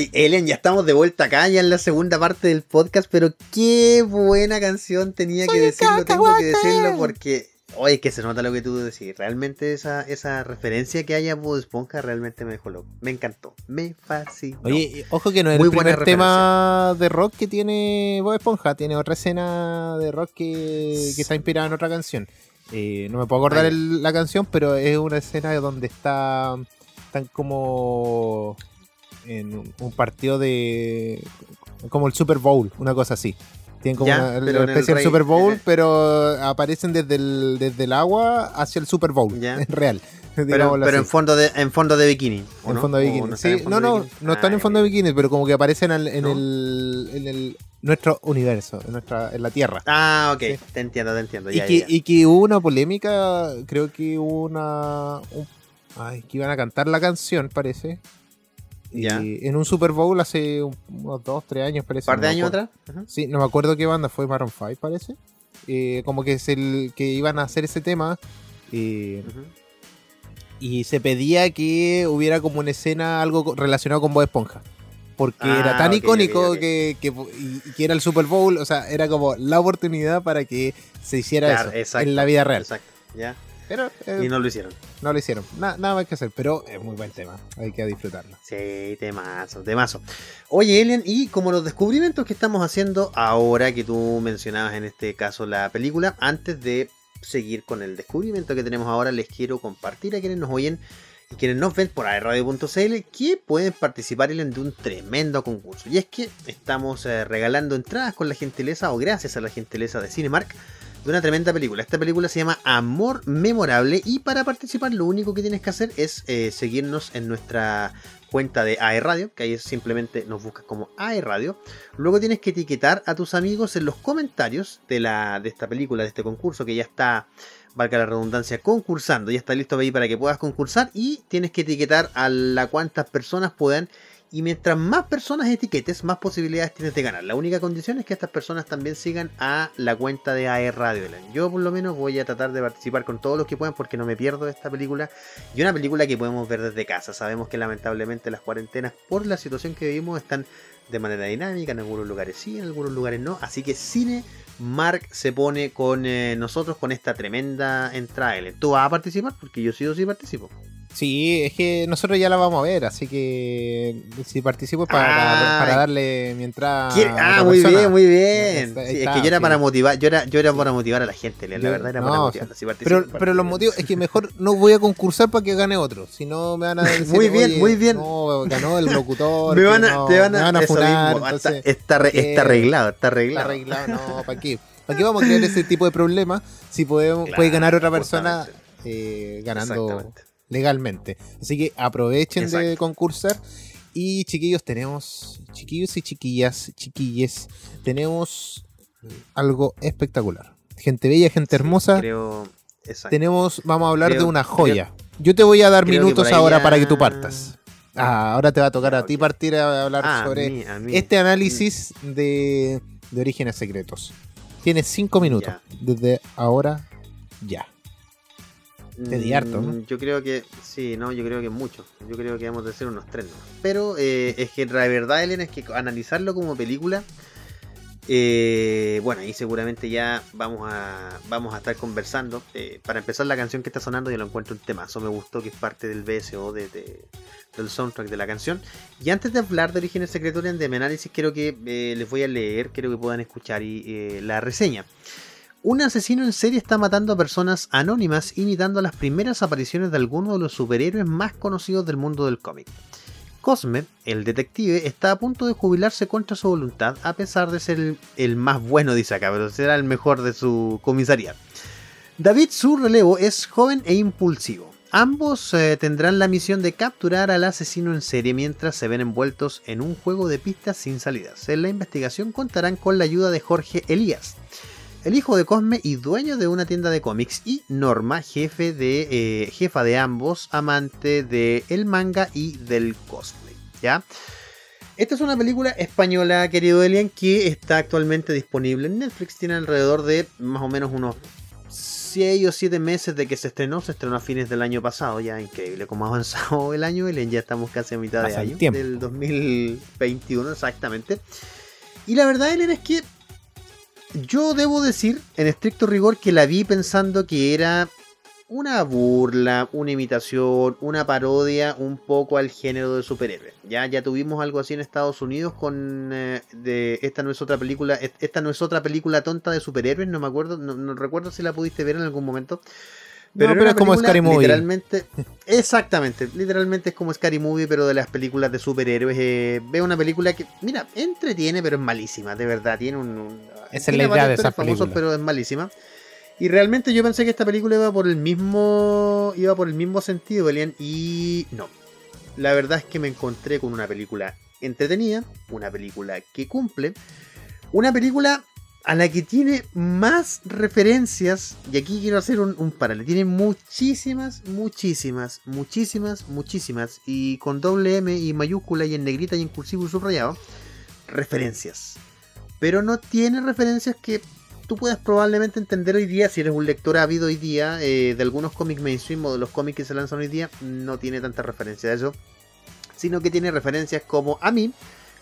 Ay, Ellen, ya estamos de vuelta acá, ya en la segunda parte del podcast, pero qué buena canción tenía que decirlo, tengo que decirlo porque Oye, que se nota lo que tú decís. Realmente esa, esa referencia que haya Bob Esponja realmente me dejó loco. Me encantó. Me fascinó. Oye, ojo que no es el primer tema de rock que tiene Bob Esponja. Tiene otra escena de rock que, está inspirada en otra canción. Eh, no me puedo acordar la canción, pero es una escena donde está están como en un partido de como el Super Bowl, una cosa así. Tienen como una, especie de Super Bowl, pero aparecen desde el, desde el agua hacia el Super Bowl. En real. Pero, en fondo de en fondo de bikini. En fondo de bikini. No, sí, no, no, no están en ah, fondo de bikini, pero como que aparecen en, el, en el nuestro universo, en nuestra en la Tierra. Ah, ok, te entiendo, te entiendo. y, que, y que hubo una polémica, creo que hubo una. ay, que iban a cantar la canción, parece. En un Super Bowl hace unos 2, 3 años, parece. ¿Un par de años atrás? Sí, no me acuerdo qué banda fue, Maroon 5, parece. Eh, como que es el que iban a hacer ese tema. Eh, y se pedía que hubiera como una escena, algo relacionado con Bob Esponja. Porque era ah, tan icónico Que, que, que, era el Super Bowl, o sea, era como la oportunidad para que se hiciera eso en la vida real. Exacto, ya. Pero, y no lo hicieron. No lo hicieron. nada más que hacer, pero es muy buen tema. Hay que disfrutarlo. Sí, temazo, temazo. Oye, Elian, y como los descubrimientos que estamos haciendo ahora que tú mencionabas en este caso la película, antes de seguir con el descubrimiento que tenemos ahora, les quiero compartir a quienes nos oyen y quienes nos ven por aerradio.cl que pueden participar Elian, de un tremendo concurso. Y es que estamos eh, regalando entradas con la gentileza o gracias a la gentileza de Cinemark de una tremenda película. Esta película se llama Amor Memorable y para participar lo único que tienes que hacer es eh, seguirnos en nuestra cuenta de AE Radio, que ahí simplemente nos buscas como AE Radio. Luego tienes que etiquetar a tus amigos en los comentarios de, la, de esta película, de este concurso que ya está, valga la redundancia, concursando. Ya está listo ahí para que puedas concursar y tienes que etiquetar a la cuantas personas puedan y mientras más personas etiquetes, más posibilidades tienes de ganar. La única condición es que estas personas también sigan a la cuenta de AE Radio. Yo por lo menos voy a tratar de participar con todos los que puedan porque no me pierdo esta película. Y una película que podemos ver desde casa. Sabemos que lamentablemente las cuarentenas por la situación que vivimos están de manera dinámica. En algunos lugares sí, en algunos lugares no. Así que Cine Mark se pone con eh, nosotros con esta tremenda entrada. ¿Tú vas a participar? Porque yo sí o sí participo. Sí, es que nosotros ya la vamos a ver, así que si participo para, para darle mi entrada. Ah, muy bien, muy bien. es que yo era para motivar, yo era, yo era para motivar a la gente, la verdad era para motivarla. pero, pero los motivos es que mejor no voy a concursar para que gane otro, si no me van a decir, muy bien, muy bien. No, ganó el locutor. me van a, te van a, me funar, está, está, arreglado, está arreglado. Está arreglado, no, ¿para qué? ¿Para qué vamos a crear ese tipo de problemas si podemos, puede ganar otra persona eh, ganando? Legalmente. Así que aprovechen de concursar. Y chiquillos, tenemos, chiquillos y chiquillas, chiquilles, tenemos algo espectacular. Gente bella, gente hermosa. Creo, tenemos, vamos a hablar de una joya. Yo te voy a dar minutos ahora para que tú partas. Ah, ahora te va a tocar a ti partir a hablar ah, sobre este análisis de, de orígenes secretos. Tienes cinco minutos desde ahora ya. Te harto, ¿no? Mm, yo creo que, sí, no, yo creo que mucho. Yo creo que vamos a hacer unos tres, Pero eh, es que la verdad, Elena, es que analizarlo como película, eh, bueno, ahí seguramente ya vamos a, vamos a estar conversando. Eh, para empezar, la canción que está sonando, yo lo encuentro un temazo. Me gustó que es parte del BSO de, del soundtrack de la canción. Y antes de hablar de Orígenes Secretos de análisis, quiero que les voy a leer, quiero que puedan escuchar y, la reseña. Un asesino en serie está matando a personas anónimas imitando las primeras apariciones de algunos de los superhéroes más conocidos del mundo del cómic. Cosme, el detective, está a punto de jubilarse contra su voluntad a pesar de ser el, más bueno, dice acá, pero será el mejor de su comisaría. David, su relevo, es joven e impulsivo. Ambos eh, tendrán la misión de capturar al asesino en serie mientras se ven envueltos en un juego de pistas sin salidas. En la investigación contarán con la ayuda de Jorge Elías, el hijo de Cosme y dueño de una tienda de cómics, y Norma, jefe de, eh, jefa de ambos, amante del el manga y del cosplay. ¿ya? Esta es una película española, querido Elian, que está actualmente disponible en Netflix. Tiene alrededor de más o menos unos 6 o 7 meses de que se estrenó, se estrenó a fines del año pasado, ya increíble cómo ha avanzado el año, Ellen, ya estamos casi a mitad de año, del 2021 exactamente. Y la verdad, Ellen, es que yo debo decir, en estricto rigor, que la vi pensando que era una burla, una imitación, una parodia un poco al género de superhéroes. Ya, ya tuvimos algo así en Estados Unidos con eh, de esta no es otra película, esta no es otra película tonta de superhéroes, no me acuerdo, no, recuerdo si la pudiste ver en algún momento. Pero, es como Scary Movie. Literalmente, exactamente, literalmente es como Scary Movie, pero de las películas de superhéroes. Eh, veo una película que, mira, entretiene, pero es malísima, de verdad. Tiene un. Es la idea de esa película. pero es malísima. Y realmente yo pensé que esta película iba por el mismo. iba por el mismo sentido, Elian, y no. La verdad es que me encontré con una película entretenida, una película que cumple, una película a la que tiene más referencias, y aquí quiero hacer un, un paralelo, tiene muchísimas, muchísimas, muchísimas, muchísimas, y con doble M y mayúscula y en negrita y en cursivo y subrayado, referencias. Pero no tiene referencias que tú puedes probablemente entender hoy día, si eres un lector ávido hoy día, eh, de algunos cómics mainstream o de los cómics que se lanzan hoy día, no tiene tanta referencia a eso, sino que tiene referencias como a mí,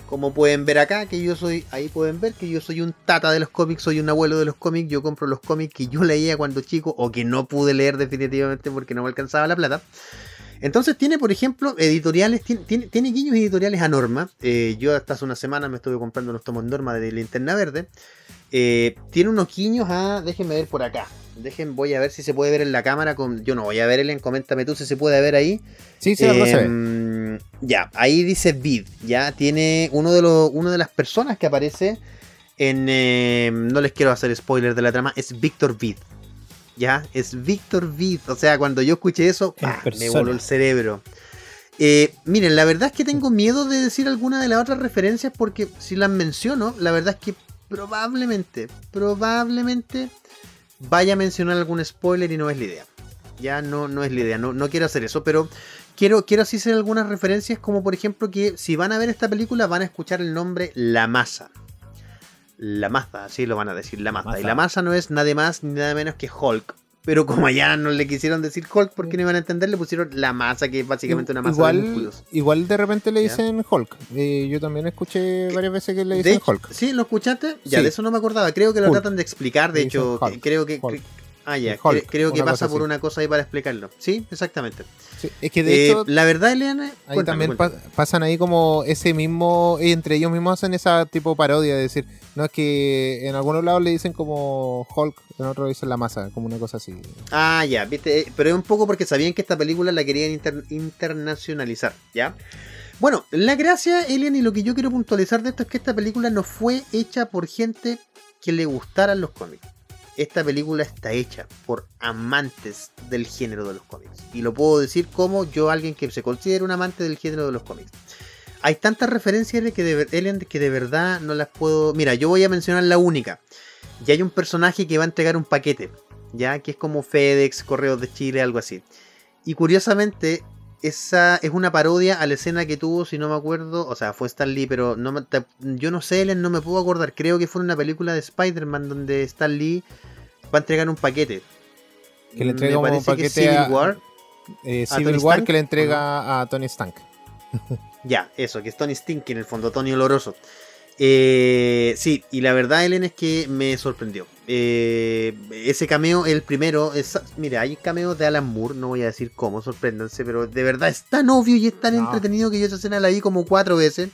como pueden ver acá, que yo soy, ahí pueden ver que yo soy un tata de los cómics, soy un abuelo de los cómics, yo compro los cómics que yo leía cuando chico o que no pude leer definitivamente porque no me alcanzaba la plata. Entonces tiene, por ejemplo, editoriales, tiene, tiene, guiños editoriales a Norma. Eh, yo hasta hace una semana me estuve comprando unos tomos Norma de Linterna Verde. Eh, tiene unos guiños a, déjenme ver por acá. Dejen, voy a ver si se puede ver en la cámara. Con, yo no voy a ver, Ellen, coméntame tú si se puede ver ahí. Sí, sí, eh, Ya, ahí dice Vid. Ya tiene uno de, los, uno de las personas que aparece en. Eh, no les quiero hacer spoiler de la trama, es Víctor Vid. Ya, es Víctor Vid. O sea, cuando yo escuché eso, me voló el cerebro. Eh, miren, la verdad es que tengo miedo de decir alguna de las otras referencias porque si las menciono, la verdad es que probablemente, probablemente vaya a mencionar algún spoiler y no es la idea. Ya no, no es la idea, no, no quiero hacer eso, pero quiero, quiero así hacer algunas referencias como por ejemplo que si van a ver esta película van a escuchar el nombre La Masa. La Masa, así lo van a decir, La Masa. Y La Masa no es nada más ni nada menos que Hulk. Pero como allá no le quisieron decir Hulk porque no iban a entender, le pusieron la masa, que es básicamente una masa igual, de músculos. Igual de repente le dicen Hulk. Eh, yo también escuché varias veces que le dicen Hulk. ¿Sí? ¿Lo escuchaste? Ya, de eso no me acordaba. Creo que lo tratan de explicar. De hecho, creo que... Ah, ya, creo que pasa por una cosa ahí para explicarlo. Sí, exactamente. es que de hecho, eh, la verdad, Eliana, ahí también pasan ahí como ese mismo, entre ellos mismos hacen esa tipo parodia de decir, no es que en algunos lados le dicen como Hulk, en otros dicen la masa, como una cosa así. Ah, ya, viste, eh, pero es un poco porque sabían que esta película la querían internacionalizar, ¿ya? Bueno, la gracia, Elian, y lo que yo quiero puntualizar de esto es que esta película no fue hecha por gente que le gustaran los cómics esta película está hecha por amantes del género de los cómics. Y lo puedo decir como yo, alguien que se considera un amante del género de los cómics. Hay tantas referencias que de, que de verdad no las puedo... Mira, yo voy a mencionar la única. Y hay un personaje que va a entregar un paquete, ya que es como FedEx, Correos de Chile, algo así. Y curiosamente, esa es una parodia a la escena que tuvo, si no me acuerdo, o sea, fue Stan Lee, pero no yo no sé, no me puedo acordar, creo que fue una película de Spider-Man donde Stan Lee va a entregar un paquete. Que le entrega un paquete Civil War. Eh, Civil War que le entrega a Tony Stank. ya, eso, que es Tony Stink en el fondo, Tony Oloroso. Eh, sí, y la verdad, Ellen, es que me sorprendió. Eh, ese cameo, el primero, es, mira, hay cameos de Alan Moore, no voy a decir cómo, sorpréndanse, pero de verdad es tan obvio y es tan entretenido que yo esa escena la vi como cuatro veces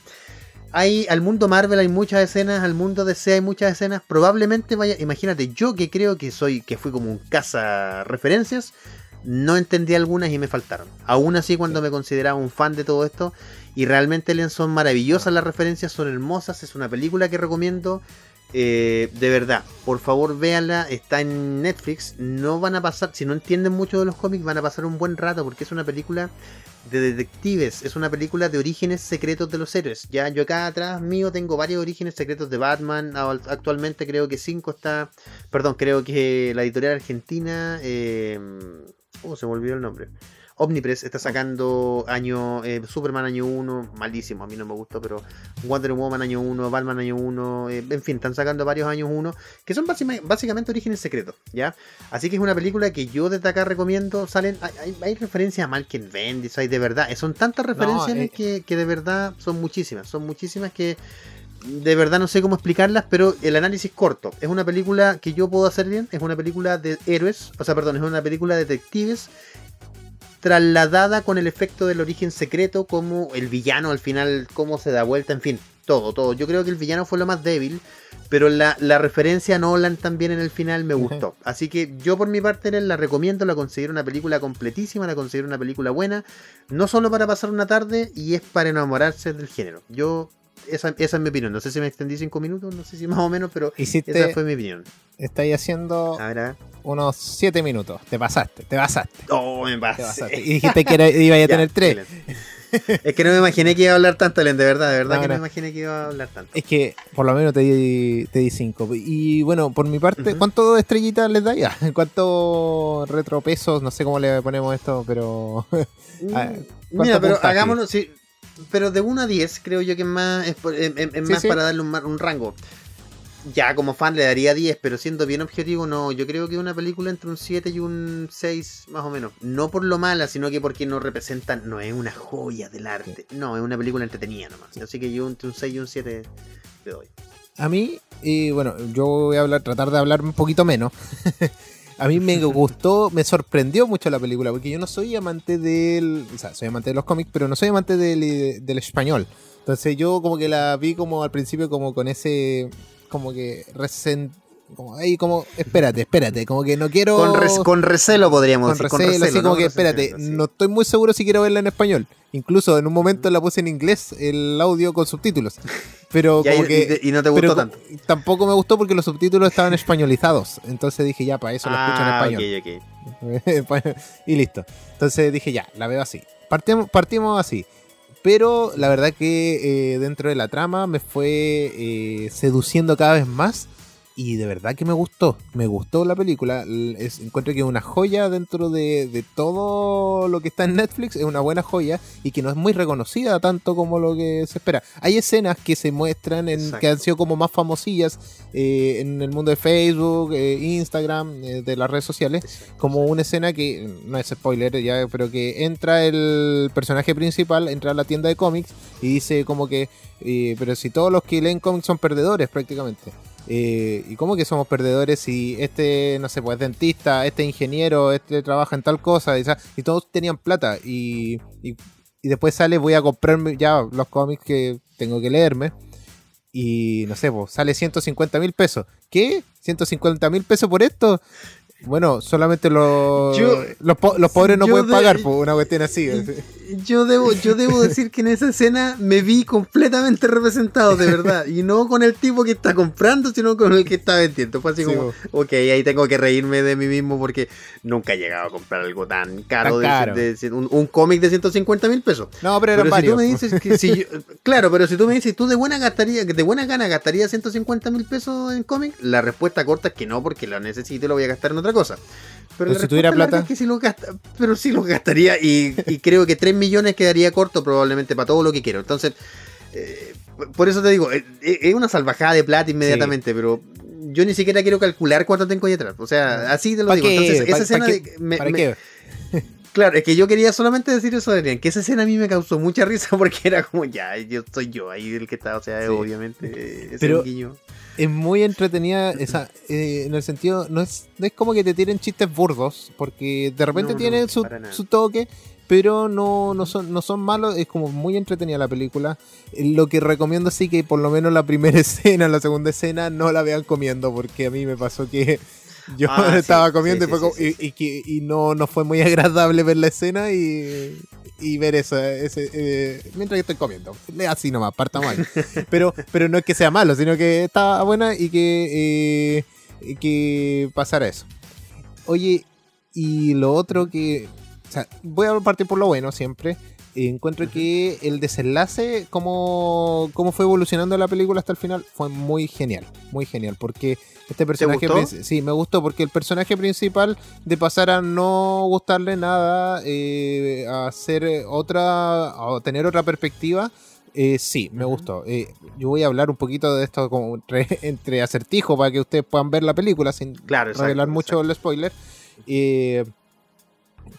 hay al mundo Marvel hay muchas escenas, al mundo DC hay muchas escenas. Probablemente vaya, imagínate, yo que creo que soy, que fui como un caza referencias, no entendí algunas y me faltaron. Aún así, cuando me consideraba un fan de todo esto, y realmente son maravillosas las referencias, son hermosas, es una película que recomiendo. Eh, de verdad, por favor véanla, está en Netflix. No van a pasar, si no entienden mucho de los cómics, van a pasar un buen rato porque es una película de detectives, es una película de orígenes secretos de los héroes. Ya yo acá atrás mío tengo varios orígenes secretos de Batman. Actualmente creo que 5 está, perdón, creo que la editorial argentina, eh, oh, se me olvidó el nombre. Omnipress está sacando año eh, Superman año 1, malísimo, a mí no me gustó, pero Wonder Woman año 1, Batman año 1, eh, en fin, están sacando varios años 1, que son básicamente orígenes secretos, ¿ya? Así que es una película que yo desde acá recomiendo, salen, hay, hay, referencias a Malkin Bendis, hay de verdad, son tantas referencias eh, que, que de verdad son muchísimas, son muchísimas que de verdad no sé cómo explicarlas, pero el análisis corto. Es una película que yo puedo hacer bien, es una película de héroes, o sea, perdón, es una película de detectives trasladada con el efecto del origen secreto, como el villano al final, cómo se da vuelta, en fin, todo, todo. Yo creo que el villano fue lo más débil, pero la, referencia a Nolan también en el final me gustó. Así que yo por mi parte la recomiendo, la considero una película completísima, la considero una película buena, no solo para pasar una tarde y es para enamorarse del género. Yo esa, es mi opinión. No sé si me extendí cinco minutos, no sé si más o menos, pero esa fue mi opinión. Estáis haciendo unos siete minutos. Te pasaste, te pasaste. Oh, me pasaste. Y dijiste que iba a tener tres. es que no me imaginé que iba a hablar tanto, Len, de verdad, de verdad que no me imaginé que iba a hablar tanto. Es que por lo menos te di, te di cinco. Y bueno, por mi parte, ¿cuánto estrellitas les da ya? ¿Cuántos retropesos? No sé cómo le ponemos esto, pero. Mm, mira, pero hagámoslo. Sí, pero de 1 a 10 creo yo que es más, es, más para darle un, rango. Ya como fan le daría 10, pero siendo bien objetivo, no. Yo creo que una película entre un 7 y un 6, más o menos. No por lo mala, sino que porque no representan, no es una joya del arte. No, es una película entretenida nomás. Así que yo entre un 6 y un 7 le doy. A mí, y bueno, yo voy a hablar, tratar de hablar un poquito menos. a mí me gustó, me sorprendió mucho la película, porque yo no soy amante del. O sea, soy amante de los cómics, pero no soy amante del, del español. Entonces yo como que la vi como al principio como con ese. como que resent, como ahí como espérate, espérate, como que no quiero con, con recelo podríamos decir, con recelo, así como que espérate, no estoy muy seguro si quiero verla en español. Incluso en un momento la puse en inglés el audio con subtítulos. Pero como que y, no te gustó tanto. Tampoco me gustó porque los subtítulos estaban españolizados. Entonces dije, ya, para eso lo escucho en ah, español. y listo. Entonces dije, ya, la veo así. Partimos, partimos así. Pero la verdad que eh, dentro de la trama me fue eh, seduciendo cada vez más y de verdad que me gustó, me gustó la película. encuentro que es una joya dentro de, todo lo que está en Netflix, es una buena joya y que no es muy reconocida tanto como lo que se espera. Hay escenas que se muestran en, que han sido como más famosillas eh, en el mundo de Facebook, eh, Instagram, eh, de las redes sociales, como una escena que, no es spoiler ya, pero que entra el personaje principal, entra a la tienda de cómics y dice como que, pero si todos los que leen cómics son perdedores prácticamente. Eh, ¿Y cómo que somos perdedores si este, no sé, pues dentista, este ingeniero, este trabaja en tal cosa? Y, todos tenían plata. Y, y, después sale, voy a comprarme ya los cómics que tengo que leerme. Y no sé, pues sale 150 mil pesos. ¿Qué? ¿150 mil pesos por esto? Bueno, solamente los, los, pobres no pueden pagar por una cuestión así. Yo debo, yo debo decir que en esa escena me vi completamente representado, de verdad. Y no con el tipo que está comprando, sino con el que está vendiendo. Fue así como, ok, ahí tengo que reírme de mí mismo porque nunca he llegado a comprar algo tan caro. De, un, cómic de 150 mil pesos. No, pero eran varios. tú me dices que si claro, pero si tú me dices, tú de buena gastaría, de buena gana gastaría 150 mil pesos en cómic, la respuesta corta es que no, porque lo necesito y lo voy a gastar en otra cosa. Pero, si tuviera plata. que si lo pero sí lo gastaría y, creo que 3 millones quedaría corto probablemente para todo lo que quiero. Entonces, eh, por eso te digo, eh, eh, es una salvajada de plata inmediatamente, pero yo ni siquiera quiero calcular cuánto tengo ahí atrás. O sea, así te lo digo. Entonces, esa escena de. Claro, es que yo quería solamente decir eso, Adrián, que esa escena a mí me causó mucha risa porque era como, ya, yo soy yo ahí el que está, o sea, obviamente, Pero, es muy entretenida esa, eh, en el sentido, no es, no es como que te tiren chistes burdos, porque de repente tienen su, toque, pero no, no, son, no son malos, es como muy entretenida la película. Lo que recomiendo sí que por lo menos la primera escena, la segunda escena, no la vean comiendo, porque a mí me pasó que yo ah, estaba comiendo y, y, no, no fue muy agradable ver la escena y, y ver eso ese, eh, mientras estoy comiendo. Así nomás, parta mal. pero, pero no es que sea malo, sino que está buena y que, eh, que pasara eso. Oye, y lo otro que. O sea, voy a partir por lo bueno siempre. Encuentro que el desenlace, cómo, cómo fue evolucionando la película hasta el final, fue muy genial. Muy genial. Porque este personaje. Sí, me gustó. Porque el personaje principal, de pasar a no gustarle nada, eh, a hacer otra. a tener otra perspectiva. Eh, sí, me gustó. Eh, yo voy a hablar un poquito de esto como entre, acertijo para que ustedes puedan ver la película sin revelar mucho el spoiler. Eh,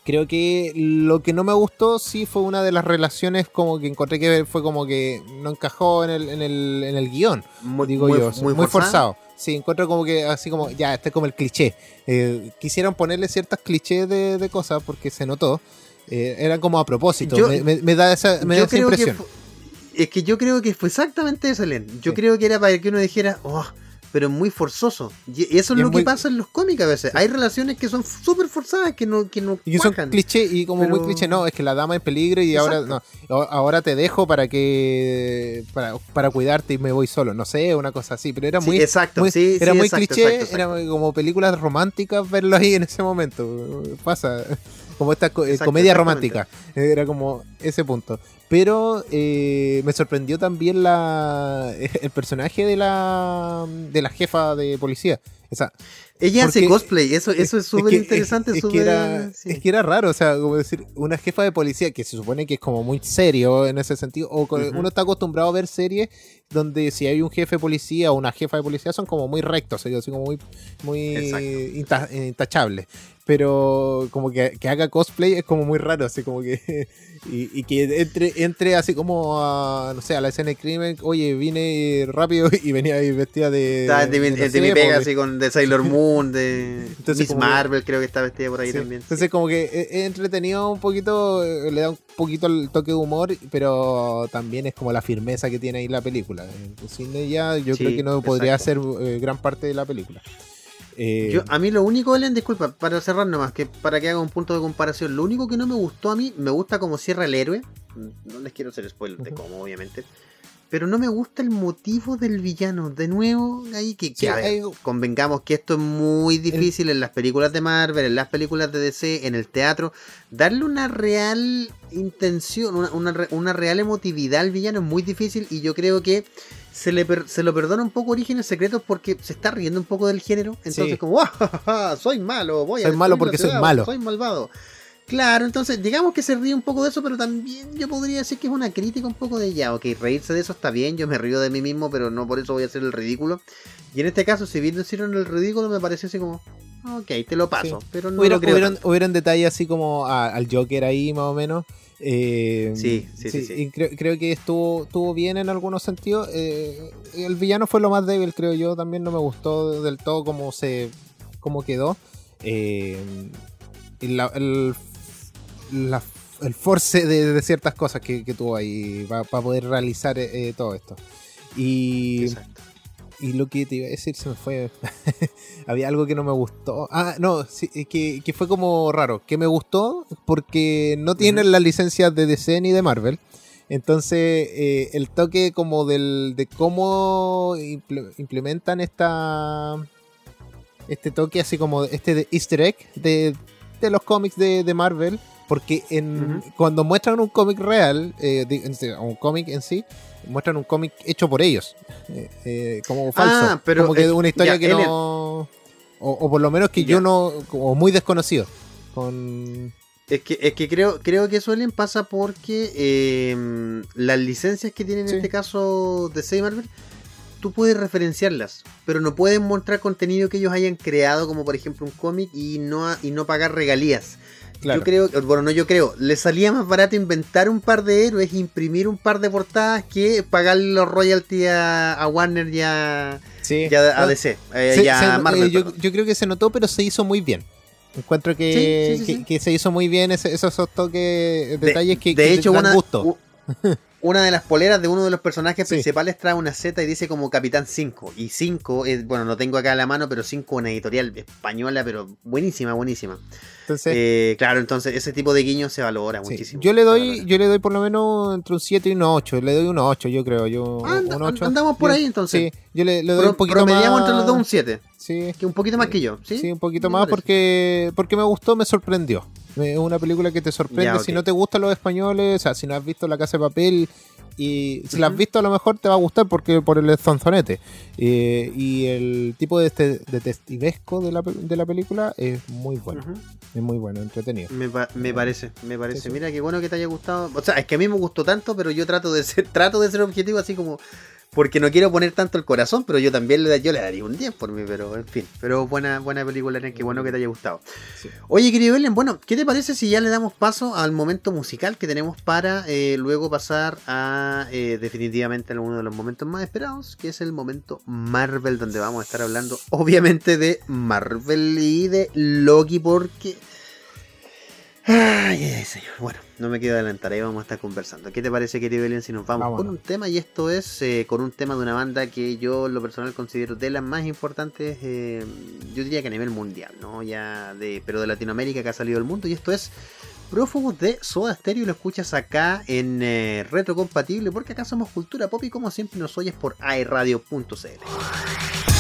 creo que lo que no me gustó sí fue una de las relaciones como que encontré que fue como que no encajó en el, en el, en el guion, digo yo, muy, forzado. Sí, encuentro como que así como, ya, este es como el cliché. Eh, quisieron ponerle ciertas clichés de, cosas porque se notó. Eh, eran como a propósito. me, da esa, me da esa impresión. es que yo creo que fue exactamente eso, Len. Yo creo que era para que uno dijera, oh, pero muy forzoso. Y eso es lo que pasa en los cómics a veces. Hay relaciones que son súper forzadas, que no que no Y son cliché, y como muy cliché, no, es que la dama es peligro y ahora no, ahora te dejo para que para, para, cuidarte y me voy solo, no sé, una cosa así, pero era muy exacto, era muy cliché, era como películas románticas verlo ahí en ese momento. Pasa como esta eh, comedia romántica. Era como ese punto. Pero eh, me sorprendió también la el personaje de la de la jefa de policía. Esa, ella hace cosplay, eso, eso es súper interesante. Es, que era, es que era raro, o sea, como decir, una jefa de policía que se supone que es como muy serio en ese sentido, o uno está acostumbrado a ver series donde si hay un jefe de policía o una jefa de policía son como muy rectos, así como muy, muy intachables pero como que, que, haga cosplay es como muy raro, así como que. Y, que entre, entre así como a, no sé, a la escena de crimen, oye, vine rápido y venía ahí vestida de. de, mi pega, así con de Sailor Moon, de Miss Marvel, creo que está vestida por ahí también. Entonces, como que es entretenido un poquito, le da un poquito el toque de humor, pero también es como la firmeza que tiene ahí la película. En cine ya, yo creo que no podría ser eh, gran parte de la película. Eh, Yo, a mí lo único, Ellen, disculpa, para cerrar nomás, que para que haga un punto de comparación, lo único que no me gustó a mí, me gusta como cierra el héroe, no les quiero hacer spoiler de cómo, obviamente, pero no me gusta el motivo del villano. De nuevo, ahí que, convengamos que esto es muy difícil en las películas de Marvel, en las películas de DC, en el teatro, darle una real intención, una, una real emotividad al villano es muy difícil y yo creo que se, le se lo perdona un poco Orígenes Secretos porque se está riendo un poco del género. Entonces, como, ¡Ah, soy malo, voy soy malo porque soy malo. Soy malvado. Claro, entonces digamos que se ríe un poco de eso, pero también yo podría decir que es una crítica un poco de ya, ok, reírse de eso está bien, yo me río de mí mismo, pero no por eso voy a hacer el ridículo. Y en este caso, si bien hicieron el ridículo, me parece así como, ok, te lo paso, pero no lo creo hubieron, detalles así como al Joker ahí, más o menos, eh, sí, sí, sí. Y creo, que estuvo, estuvo bien en algunos sentidos. Eh, el villano fue lo más débil, creo yo. También no me gustó del todo cómo se cómo quedó. Eh, el, el, force de, ciertas cosas que, tuvo ahí para poder realizar todo esto. Y Exacto. Y lo que te iba a decir se me fue. Había algo que no me gustó. Ah, no, sí, que, que, fue como raro. Que me gustó porque no tienen las licencias de DC ni de Marvel. Entonces, eh, el toque como del, de cómo implementan esta. Este toque así como este de easter egg de, de los cómics de, de Marvel. Porque en, cuando muestran un cómic real, eh, un cómic en sí, muestran un cómic hecho por ellos. Eh, eh, como falso. Ah, pero como que una historia que no. O, por lo menos que yo no. Como muy desconocido. Con. Es que, es que creo, creo que suelen pasa porque em, las licencias que tienen en este caso de Save Marvel, tú puedes referenciarlas, pero no puedes mostrar contenido que ellos hayan creado, como por ejemplo un cómic, y no, y no pagar regalías. Yo creo, bueno, no yo creo, le salía más barato inventar un par de héroes, imprimir un par de portadas que pagar los royalties a, Warner y a, DC. Eh, yo, creo que se notó, pero se hizo muy bien. Encuentro que, que, se hizo muy bien esos, toques, detalles que, de hecho, dan gusto. una de las poleras de uno de los personajes principales trae una Z y dice como Capitán 5. Y 5, es, bueno, no tengo acá a la mano, pero 5 una editorial española, pero buenísima, buenísima. Entonces, eh, claro, entonces ese tipo de guiños se valora muchísimo. Yo le doy, yo le doy por lo menos entre un 7 y un 8. Le doy un 8, yo creo. Yo, andamos por ahí entonces. Sí, yo le, doy un poquito más. entre los dos un 7. Sí. Que un poquito más que yo, ¿sí? Sí, un poquito más porque, porque me gustó, me sorprendió. Es una película que te sorprende. Si no te gustan los españoles, o sea, si no has visto La Casa de Papel y si la has visto a lo mejor te va a gustar porque por el zonzonete. Eh, y el tipo de este detectivesco de la, de la película es muy bueno. Es muy bueno, entretenido. Me, me parece, me parece. Mira, qué bueno que te haya gustado. O sea, es que a mí me gustó tanto, pero yo trato de ser, trato de ser objetivo así como porque no quiero poner tanto el corazón, pero yo también le, yo le daría un 10 por mí, pero en fin. Pero buena, buena película, qué bueno que te haya gustado. Oye, querido Ellen, bueno, ¿qué te parece si ya le damos paso al momento musical que tenemos para eh, luego pasar a eh, definitivamente uno de los momentos más esperados, que es el momento Marvel, donde vamos a estar hablando obviamente de Marvel y de Loki, porque Ay, ay, señor. Bueno, no me quiero adelantar, ahí vamos a estar conversando. ¿Qué te parece, querido Belén, si nos vamos con un tema? Y esto es eh, con un tema de una banda que yo, lo personal, considero de las más importantes, eh, yo diría que a nivel mundial, ¿no? Ya de, pero de Latinoamérica que ha salido el mundo. Y esto es Prófugos de Soda Stereo. Y lo escuchas acá en eh, Retrocompatible, porque acá somos Cultura Pop y como siempre nos oyes por airradio.cl.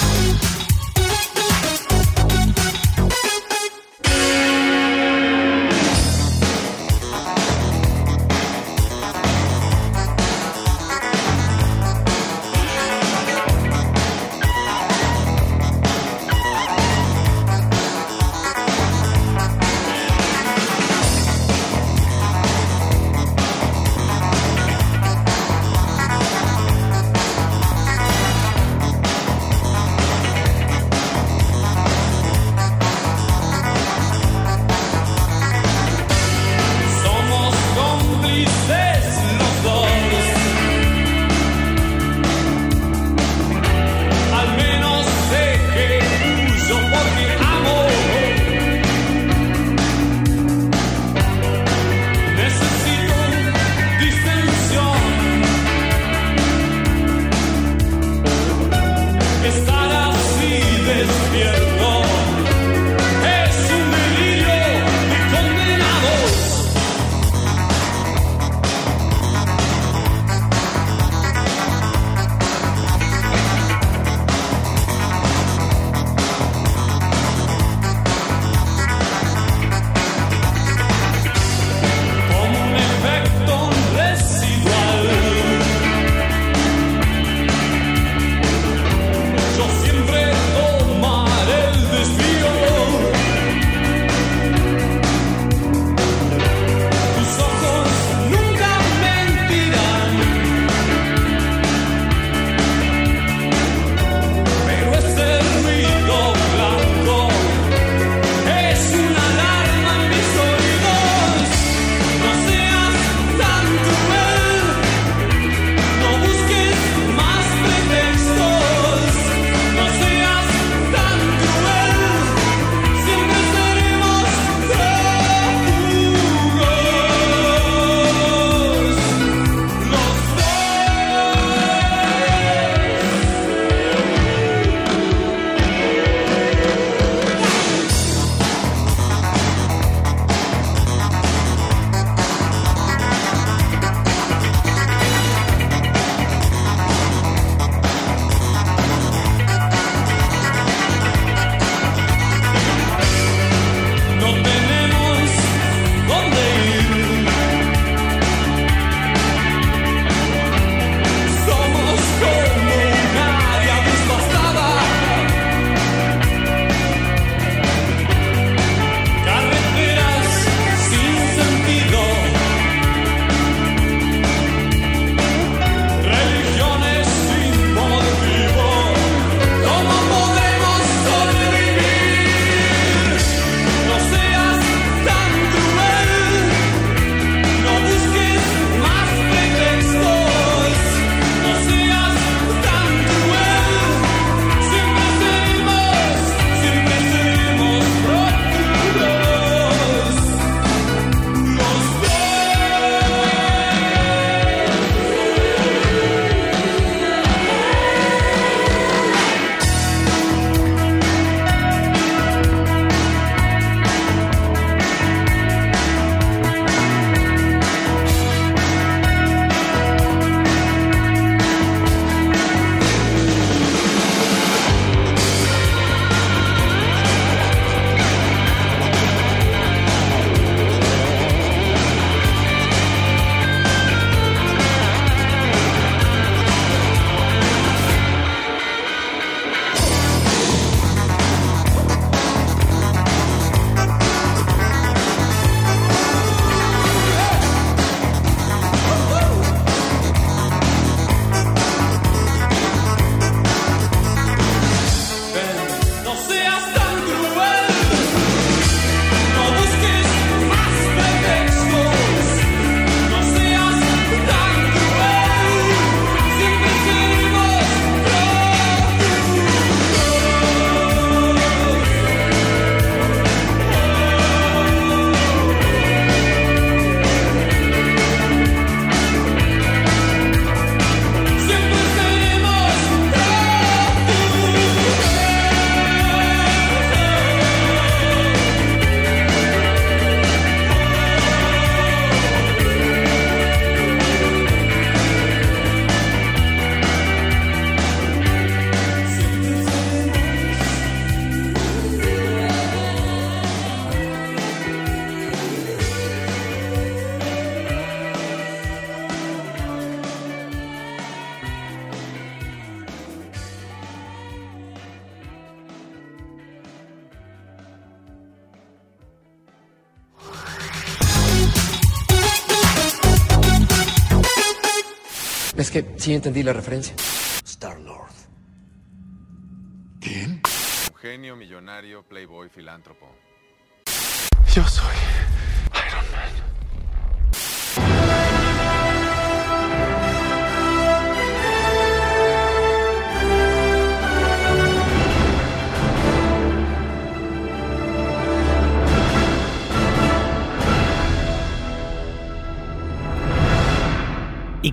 sí entendí la referencia.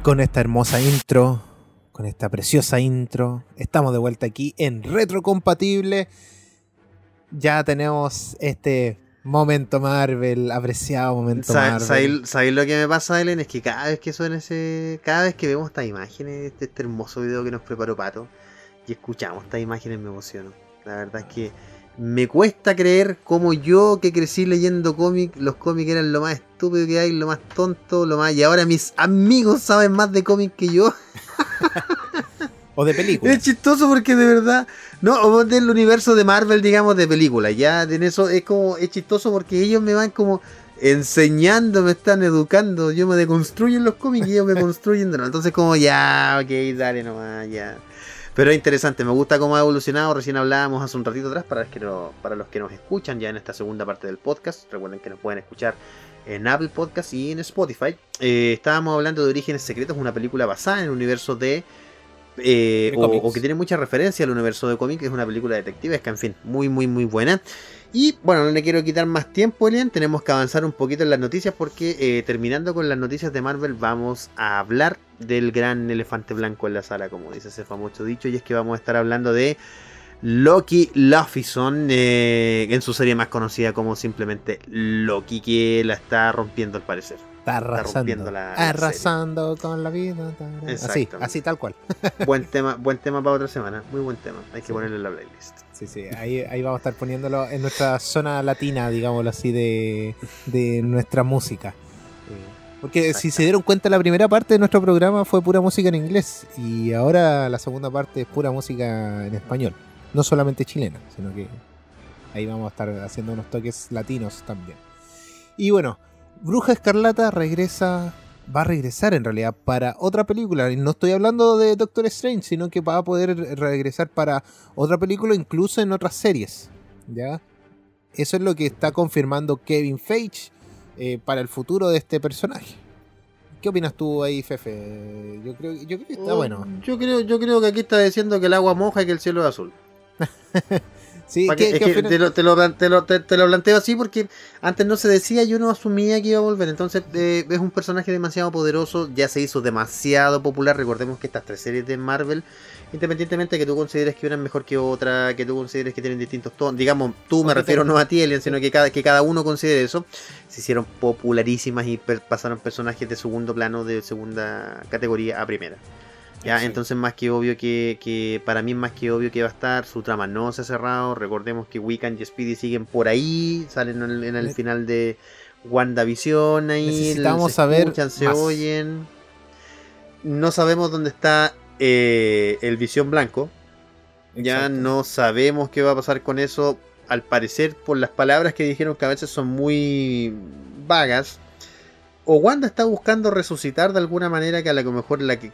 Con esta hermosa intro, con esta preciosa intro, estamos de vuelta aquí en Retrocompatible. Ya tenemos este momento Marvel, apreciado momento Marvel. ¿Sabéis lo que me pasa, Ellen? Es que cada vez que suena ese. Cada vez que vemos estas imágenes, este, este hermoso video que nos preparó Pato, y escuchamos estas imágenes, me emociono. La verdad es que me cuesta creer como yo que crecí leyendo cómics, los cómics eran lo más estúpido que hay, lo más tonto, lo más... Y ahora mis amigos saben más de cómics que yo. o de películas. Es chistoso porque de verdad... No, o del universo de Marvel, digamos, de películas. Ya en eso es como... Es chistoso porque ellos me van como enseñando, me están educando. Yo me deconstruyen los cómics y ellos me construyen. Entonces como ya, ok, dale nomás, ya. Pero es interesante, me gusta cómo ha evolucionado. Recién hablábamos hace un ratito atrás para, para los que nos escuchan ya en esta segunda parte del podcast. Recuerden que nos pueden escuchar en Apple Podcast y en Spotify. Eh, estábamos hablando de Orígenes Secretos, una película basada en el universo de. Eh, o, que tiene mucha referencia al universo de cómics, es una película detective, es que en fin, muy, muy, muy buena. Y bueno, no le quiero quitar más tiempo, Elian. Tenemos que avanzar un poquito en las noticias porque eh, terminando con las noticias de Marvel vamos a hablar del gran elefante blanco en la sala, como dice ese famoso dicho. Y es que vamos a estar hablando de Loki Luffison eh, en su serie más conocida como simplemente Loki, que la está rompiendo al parecer. Está arrasando, arrasando con la vida. Así, así tal cual. buen tema, buen tema para otra semana. Muy buen tema. Hay que ponerlo en la playlist. Sí, sí. Ahí, ahí vamos a estar poniéndolo en nuestra zona latina, digámoslo así, de, de nuestra música. Porque si se dieron cuenta, la primera parte de nuestro programa fue pura música en inglés. Y ahora la segunda parte es pura música en español. No solamente chilena, sino que ahí vamos a estar haciendo unos toques latinos también. Y bueno, Bruja Escarlata regresa, va a regresar en realidad para otra película. Y no estoy hablando de Doctor Strange, sino que va a poder regresar para otra película, incluso en otras series. ¿Ya? Eso es lo que está confirmando Kevin Feige eh, para el futuro de este personaje. ¿Qué opinas tú ahí, Fefe? Yo creo, yo creo que está oh, bueno. Yo creo, yo creo que aquí está diciendo que el agua moja y que el cielo es azul. te, lo, te, lo, te, lo, planteo así porque antes no se decía, yo no asumía que iba a volver. Entonces eh, es un personaje demasiado poderoso, ya se hizo demasiado popular. Recordemos que estas tres series de Marvel, independientemente de que tú consideres que una es mejor que otra, que tú consideres que tienen distintos tonos, digamos, tú me refiero no a ti, Alien, sino que cada, que cada uno considere eso, se hicieron popularísimas y pasaron personajes de segundo plano, de segunda categoría a primera. Ya, entonces más que obvio que, para mí es más que obvio que va a estar, su trama no se ha cerrado, recordemos que Wiccan y Speedy siguen por ahí, salen en el, final de WandaVision ahí, Necesitamos saber se oyen, no sabemos dónde está eh, el Visión Blanco, ya no sabemos qué va a pasar con eso, al parecer por las palabras que dijeron que a veces son muy vagas, o Wanda está buscando resucitar de alguna manera que a lo mejor la que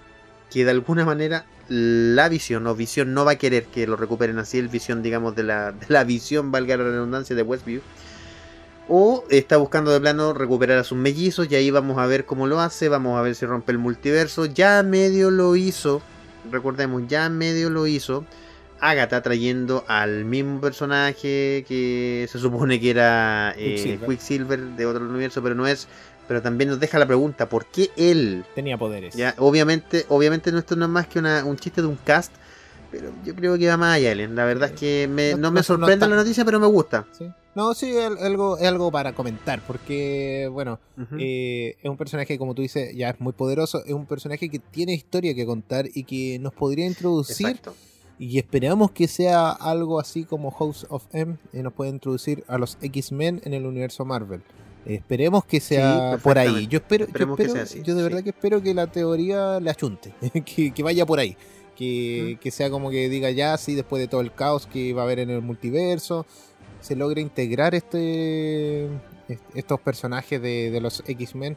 que de alguna manera la visión o visión no va a querer que lo recuperen así, el visión, digamos, de la, de la visión, valga la redundancia, de Westview. O está buscando de plano recuperar a sus mellizos y ahí vamos a ver cómo lo hace, vamos a ver si rompe el multiverso. Ya medio lo hizo, recordemos, ya medio lo hizo. Agatha trayendo al mismo personaje que se supone que era eh, Quicksilver de otro universo, pero no es pero también nos deja la pregunta, ¿por qué él? Tenía poderes. Ya, obviamente, obviamente no esto no es más que un chiste de un cast, pero yo creo que va más allá, Alien. La verdad es que no, me sorprende la noticia, pero me gusta. No, sí, es algo, es algo para comentar, porque, bueno, eh, es un personaje, como tú dices, ya es muy poderoso, es un personaje que tiene historia que contar y que nos podría introducir. Y esperamos que sea algo así como House of M, y nos puede introducir a los X-Men en el universo Marvel. Esperemos que sea por ahí. Yo espero, yo, yo de verdad que espero que la teoría le achunte, que, vaya por ahí. Que, que, sea como que diga ya, sí, después de todo el caos que va a haber en el multiverso, se logre integrar este estos personajes de, de los X-Men,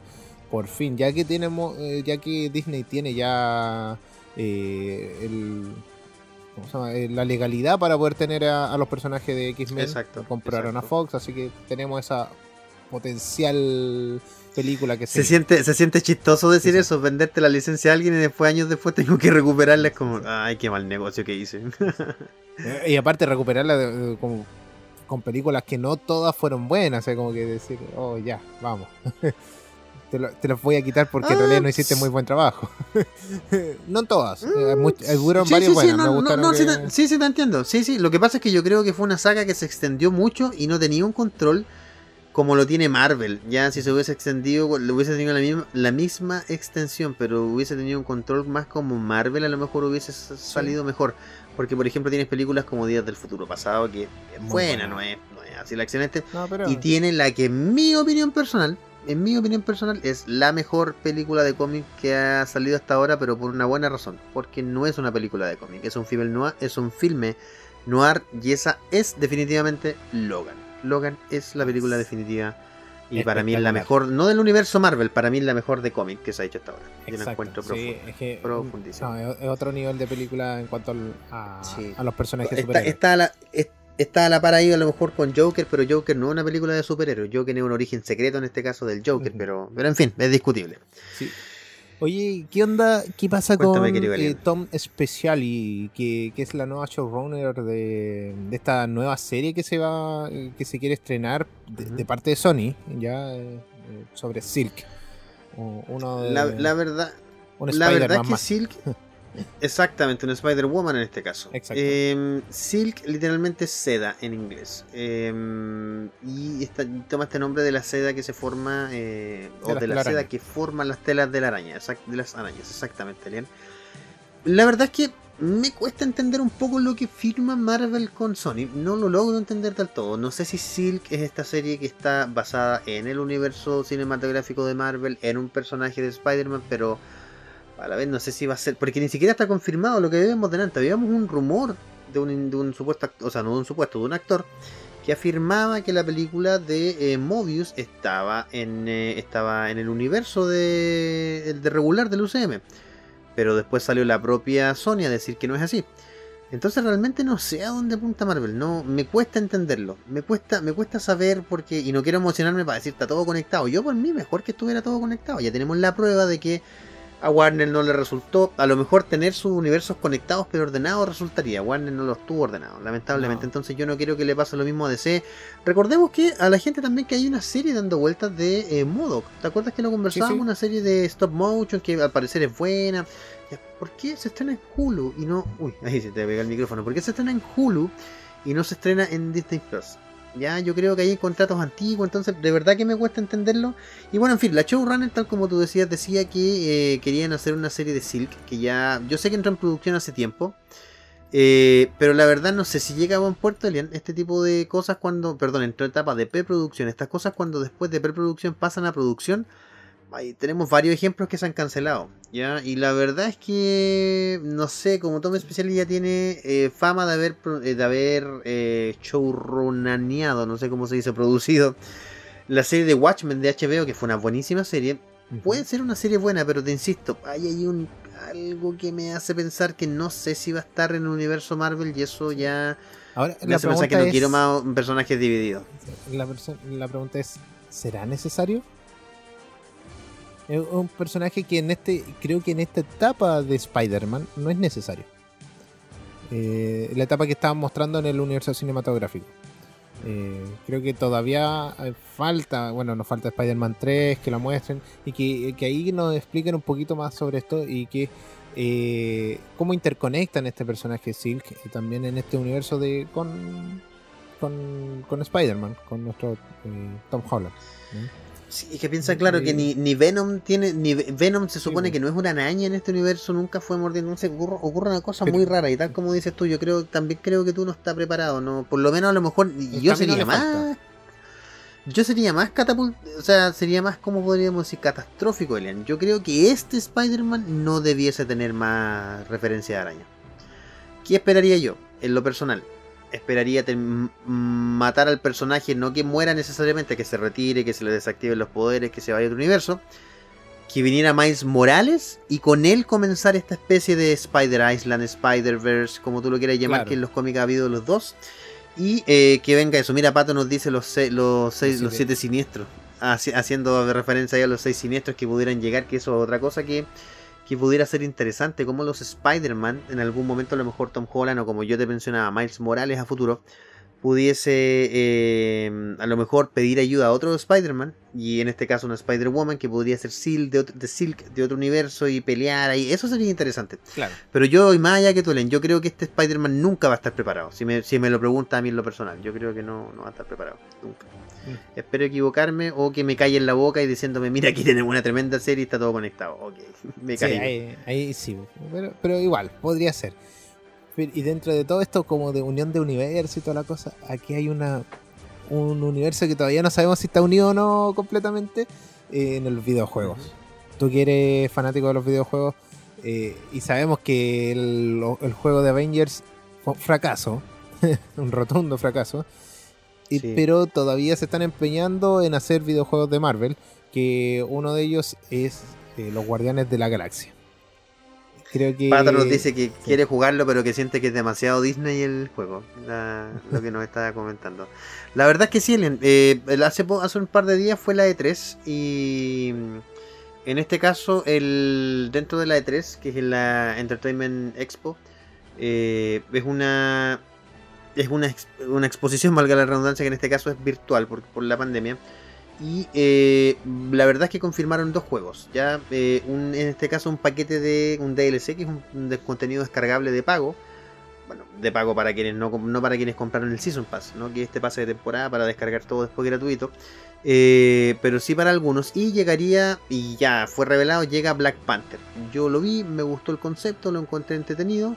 por fin, ya que tenemos, eh, ya que Disney tiene ya eh, el, ¿cómo se llama? Eh, la legalidad para poder tener a, a los personajes de X-Men, compraron exacto. a Fox, así que tenemos esa potencial película que Se siente, se siente chistoso decir Sí, sí. eso, venderte la licencia a alguien y después años después tengo que recuperarla. Es como, ay, qué mal negocio que hice. Eh, Y aparte recuperarla de- de- como, con películas que no todas fueron buenas, o sea, como que decir, oh ya, vamos. te, lo- te las voy a quitar porque en Ah, realidad no hiciste muy buen trabajo. no todas, eh, mu- eh, Sí, varias sí, buenas, no, me no, gustaron no, sí, te, sí, sí, te entiendo. Sí, sí. Lo que pasa es que yo creo que fue una saga que se extendió mucho y no tenía un control como lo tiene Marvel. Ya si se hubiese extendido, le hubiese tenido la misma, la misma extensión, pero hubiese tenido un control más como Marvel, a lo mejor hubiese salido mejor. Porque, por ejemplo, tienes películas como Días del Futuro Pasado, que es buena, buena. no es, no es así la excelente. No, pero- Y tiene la que, en mi opinión personal, en mi opinión personal, es la mejor película de cómic que ha salido hasta ahora, pero por una buena razón. Porque no es una película de cómic, es un filme noir, es un filme noir y esa es definitivamente Logan. Logan es la película definitiva y para mí es la mejor, no del universo Marvel, para mí es la mejor de cómic que se ha hecho hasta ahora. Yo la encuentro sí, es que, profundísimo. no, es, es otro nivel de película en cuanto al- a, Sí. a los personajes Está, está a la, es- está a la par ahí a lo mejor con Joker, pero Joker no es una película de superhéroes. Joker tiene un origen secreto en este caso del Joker, pero, pero en fin, es discutible. Sí. Oye, ¿qué onda? ¿Qué pasa Cuéntame, con eh. Tom Speciali, que, que es la nueva showrunner de, de esta nueva serie que se va, que se quiere estrenar de, parte de Sony, ya eh, sobre Silk, uno de, La, la verdad, un la verdad es que. Silk, exactamente, un Spider-Woman en este caso. Eh, Silk literalmente es seda en inglés. Eh, y esta- toma este nombre de la seda que se forma, eh, De o de la seda que forman las telas de la araña, exact- de las arañas, exactamente, Elian. La verdad es que me cuesta entender un poco lo que firma Marvel con Sony. No lo logro entender del todo. No sé si Silk es esta serie que está basada en el universo cinematográfico de Marvel, en un personaje de Spider-Man, pero a la vez no sé si va a ser. Porque ni siquiera está confirmado lo que vemos delante. Habíamos un rumor de un, de un supuesto o sea, no de un supuesto, de un actor que afirmaba que la película de eh, Mobius estaba en, eh, estaba en el universo de, de regular del UCM. Pero después salió la propia Sony a decir que no es así. Entonces realmente no sé a dónde apunta Marvel, no me cuesta entenderlo, me cuesta, me cuesta saber porque y no quiero emocionarme para decir está todo conectado. Yo por mí mejor que estuviera todo conectado. Ya tenemos la prueba de que a Warner no le resultó, a lo mejor tener sus universos conectados pero ordenados resultaría. Warner no los tuvo ordenados, lamentablemente. No. Entonces yo no quiero que le pase lo mismo a DC. Recordemos que a la gente también que hay una serie dando vueltas de eh, Modoc. ¿Te acuerdas que lo conversábamos? Sí, sí. Una serie de stop motion que al parecer es buena. ¿Por qué se estrena en Hulu y no... Uy, ahí se te pega el micrófono. ¿Por qué se estrena en Hulu y no se estrena en Disney Plus? Ya, yo creo que hay contratos antiguos, entonces de verdad que me cuesta entenderlo. Y bueno, en fin, la showrunner, tal como tú decías, decía que eh, querían hacer una serie de Silk, que ya... Yo sé que entró en producción hace tiempo. eh, pero la verdad no sé si llega a buen puerto, este tipo de cosas cuando, perdón, entró en etapa de preproducción, estas cosas cuando después de preproducción pasan a producción, Tenemos varios ejemplos que se han cancelado, ¿ya? Y la verdad es que, no sé, como Tom Especial ya tiene eh, fama de haber, eh, de haber eh, showrunaneado, no sé cómo se dice, producido la serie de Watchmen de HBO, que fue una buenísima serie. Puede ser una serie buena, pero te insisto, hay ahí un, algo que me hace pensar que no sé si va a estar en el universo Marvel y eso ya Ahora, me la hace pensar que no quiero más personajes divididos. La pregunta es, ¿será necesario? Es un personaje que en este, creo que en esta etapa de Spider-Man no es necesario. Eh, la etapa que estaban mostrando en el universo cinematográfico. Eh, creo que todavía eh, falta, bueno, nos falta Spider-Man 3, que la muestren y que, que ahí nos expliquen un poquito más sobre esto y que cómo interconectan este personaje Silk y también en este universo de con con, con Spider-Man, con nuestro Tom Holland. Sí, es que piensa claro que ni, ni Venom tiene, ni Ve- Venom se supone que no es una araña en este universo, nunca fue mordiendo, ocurre, ocurre una cosa muy rara y tal como dices tú, yo creo, también creo que tú no estás preparado, no, por lo menos a lo mejor El yo sería más, falta. yo sería más catapult, o sea, sería más como podríamos decir catastrófico, Elian. Yo creo que este Spider-Man no debiese tener más referencia de araña. ¿Qué esperaría yo, en lo personal? Esperaría matar al personaje, no que muera necesariamente, que se retire, que se le desactiven los poderes, que se vaya a otro universo. Que viniera Miles Morales y con él comenzar esta especie de Spider Island, Spider-Verse, como tú lo quieras llamar, que en los cómics ha habido los dos. Y eh, que venga eso. Mira, Pato nos dice los, los, seis, los siete siniestros. haciendo referencia a los seis siniestros que pudieran llegar, que eso es otra cosa que que pudiera ser interesante, como los Spider-Man, en algún momento a lo mejor Tom Holland o como yo te mencionaba, Miles Morales a futuro, pudiese eh, a lo mejor pedir ayuda a otro Spider-Man, y en este caso una Spider-Woman que podría ser Silk de, otro, de Silk de otro universo y pelear ahí, eso sería interesante. Claro. Pero yo, y más allá que Tulen, yo creo que este Spider-Man nunca va a estar preparado, si me, si me lo pregunta a mí en lo personal, yo creo que no, no va a estar preparado, nunca. Mm. Espero equivocarme o que me calle en la boca y diciéndome, mira, aquí tenemos una tremenda serie y está todo conectado. Ok, me cae. ahí, sí, pero, pero igual, podría ser. Y dentro de todo esto, como de unión de universo y toda la cosa, aquí hay una un universo que todavía no sabemos si está unido o no completamente eh, en los videojuegos. Tú que eres fanático de los videojuegos eh, y sabemos que el, el, juego de Avengers fue un fracaso, un rotundo fracaso, y, pero todavía se están empeñando en hacer videojuegos de Marvel, que uno de ellos es eh, Los Guardianes de la Galaxia. Creo que. Pato nos dice que quiere jugarlo, pero que siente que es demasiado Disney el juego. lo que nos está comentando. La verdad es que sí, eh, hace, hace un par de días fue la E3 y. Mm, en este caso, el dentro de la E3, que es la Entertainment Expo, eh, es una es una, una, exposición, valga la redundancia, que en este caso es virtual por, por la pandemia. Y eh, la verdad es que confirmaron dos juegos. Ya eh, un, en este caso un paquete de un DLC que es un, contenido descargable de pago. Bueno, de pago para quienes no, no para quienes compraron el Season Pass, ¿no? que este pase de temporada para descargar todo después gratuito. Eh, pero sí para algunos. Y llegaría, y ya fue revelado, llega Black Panther. Yo lo vi, me gustó el concepto, lo encontré entretenido.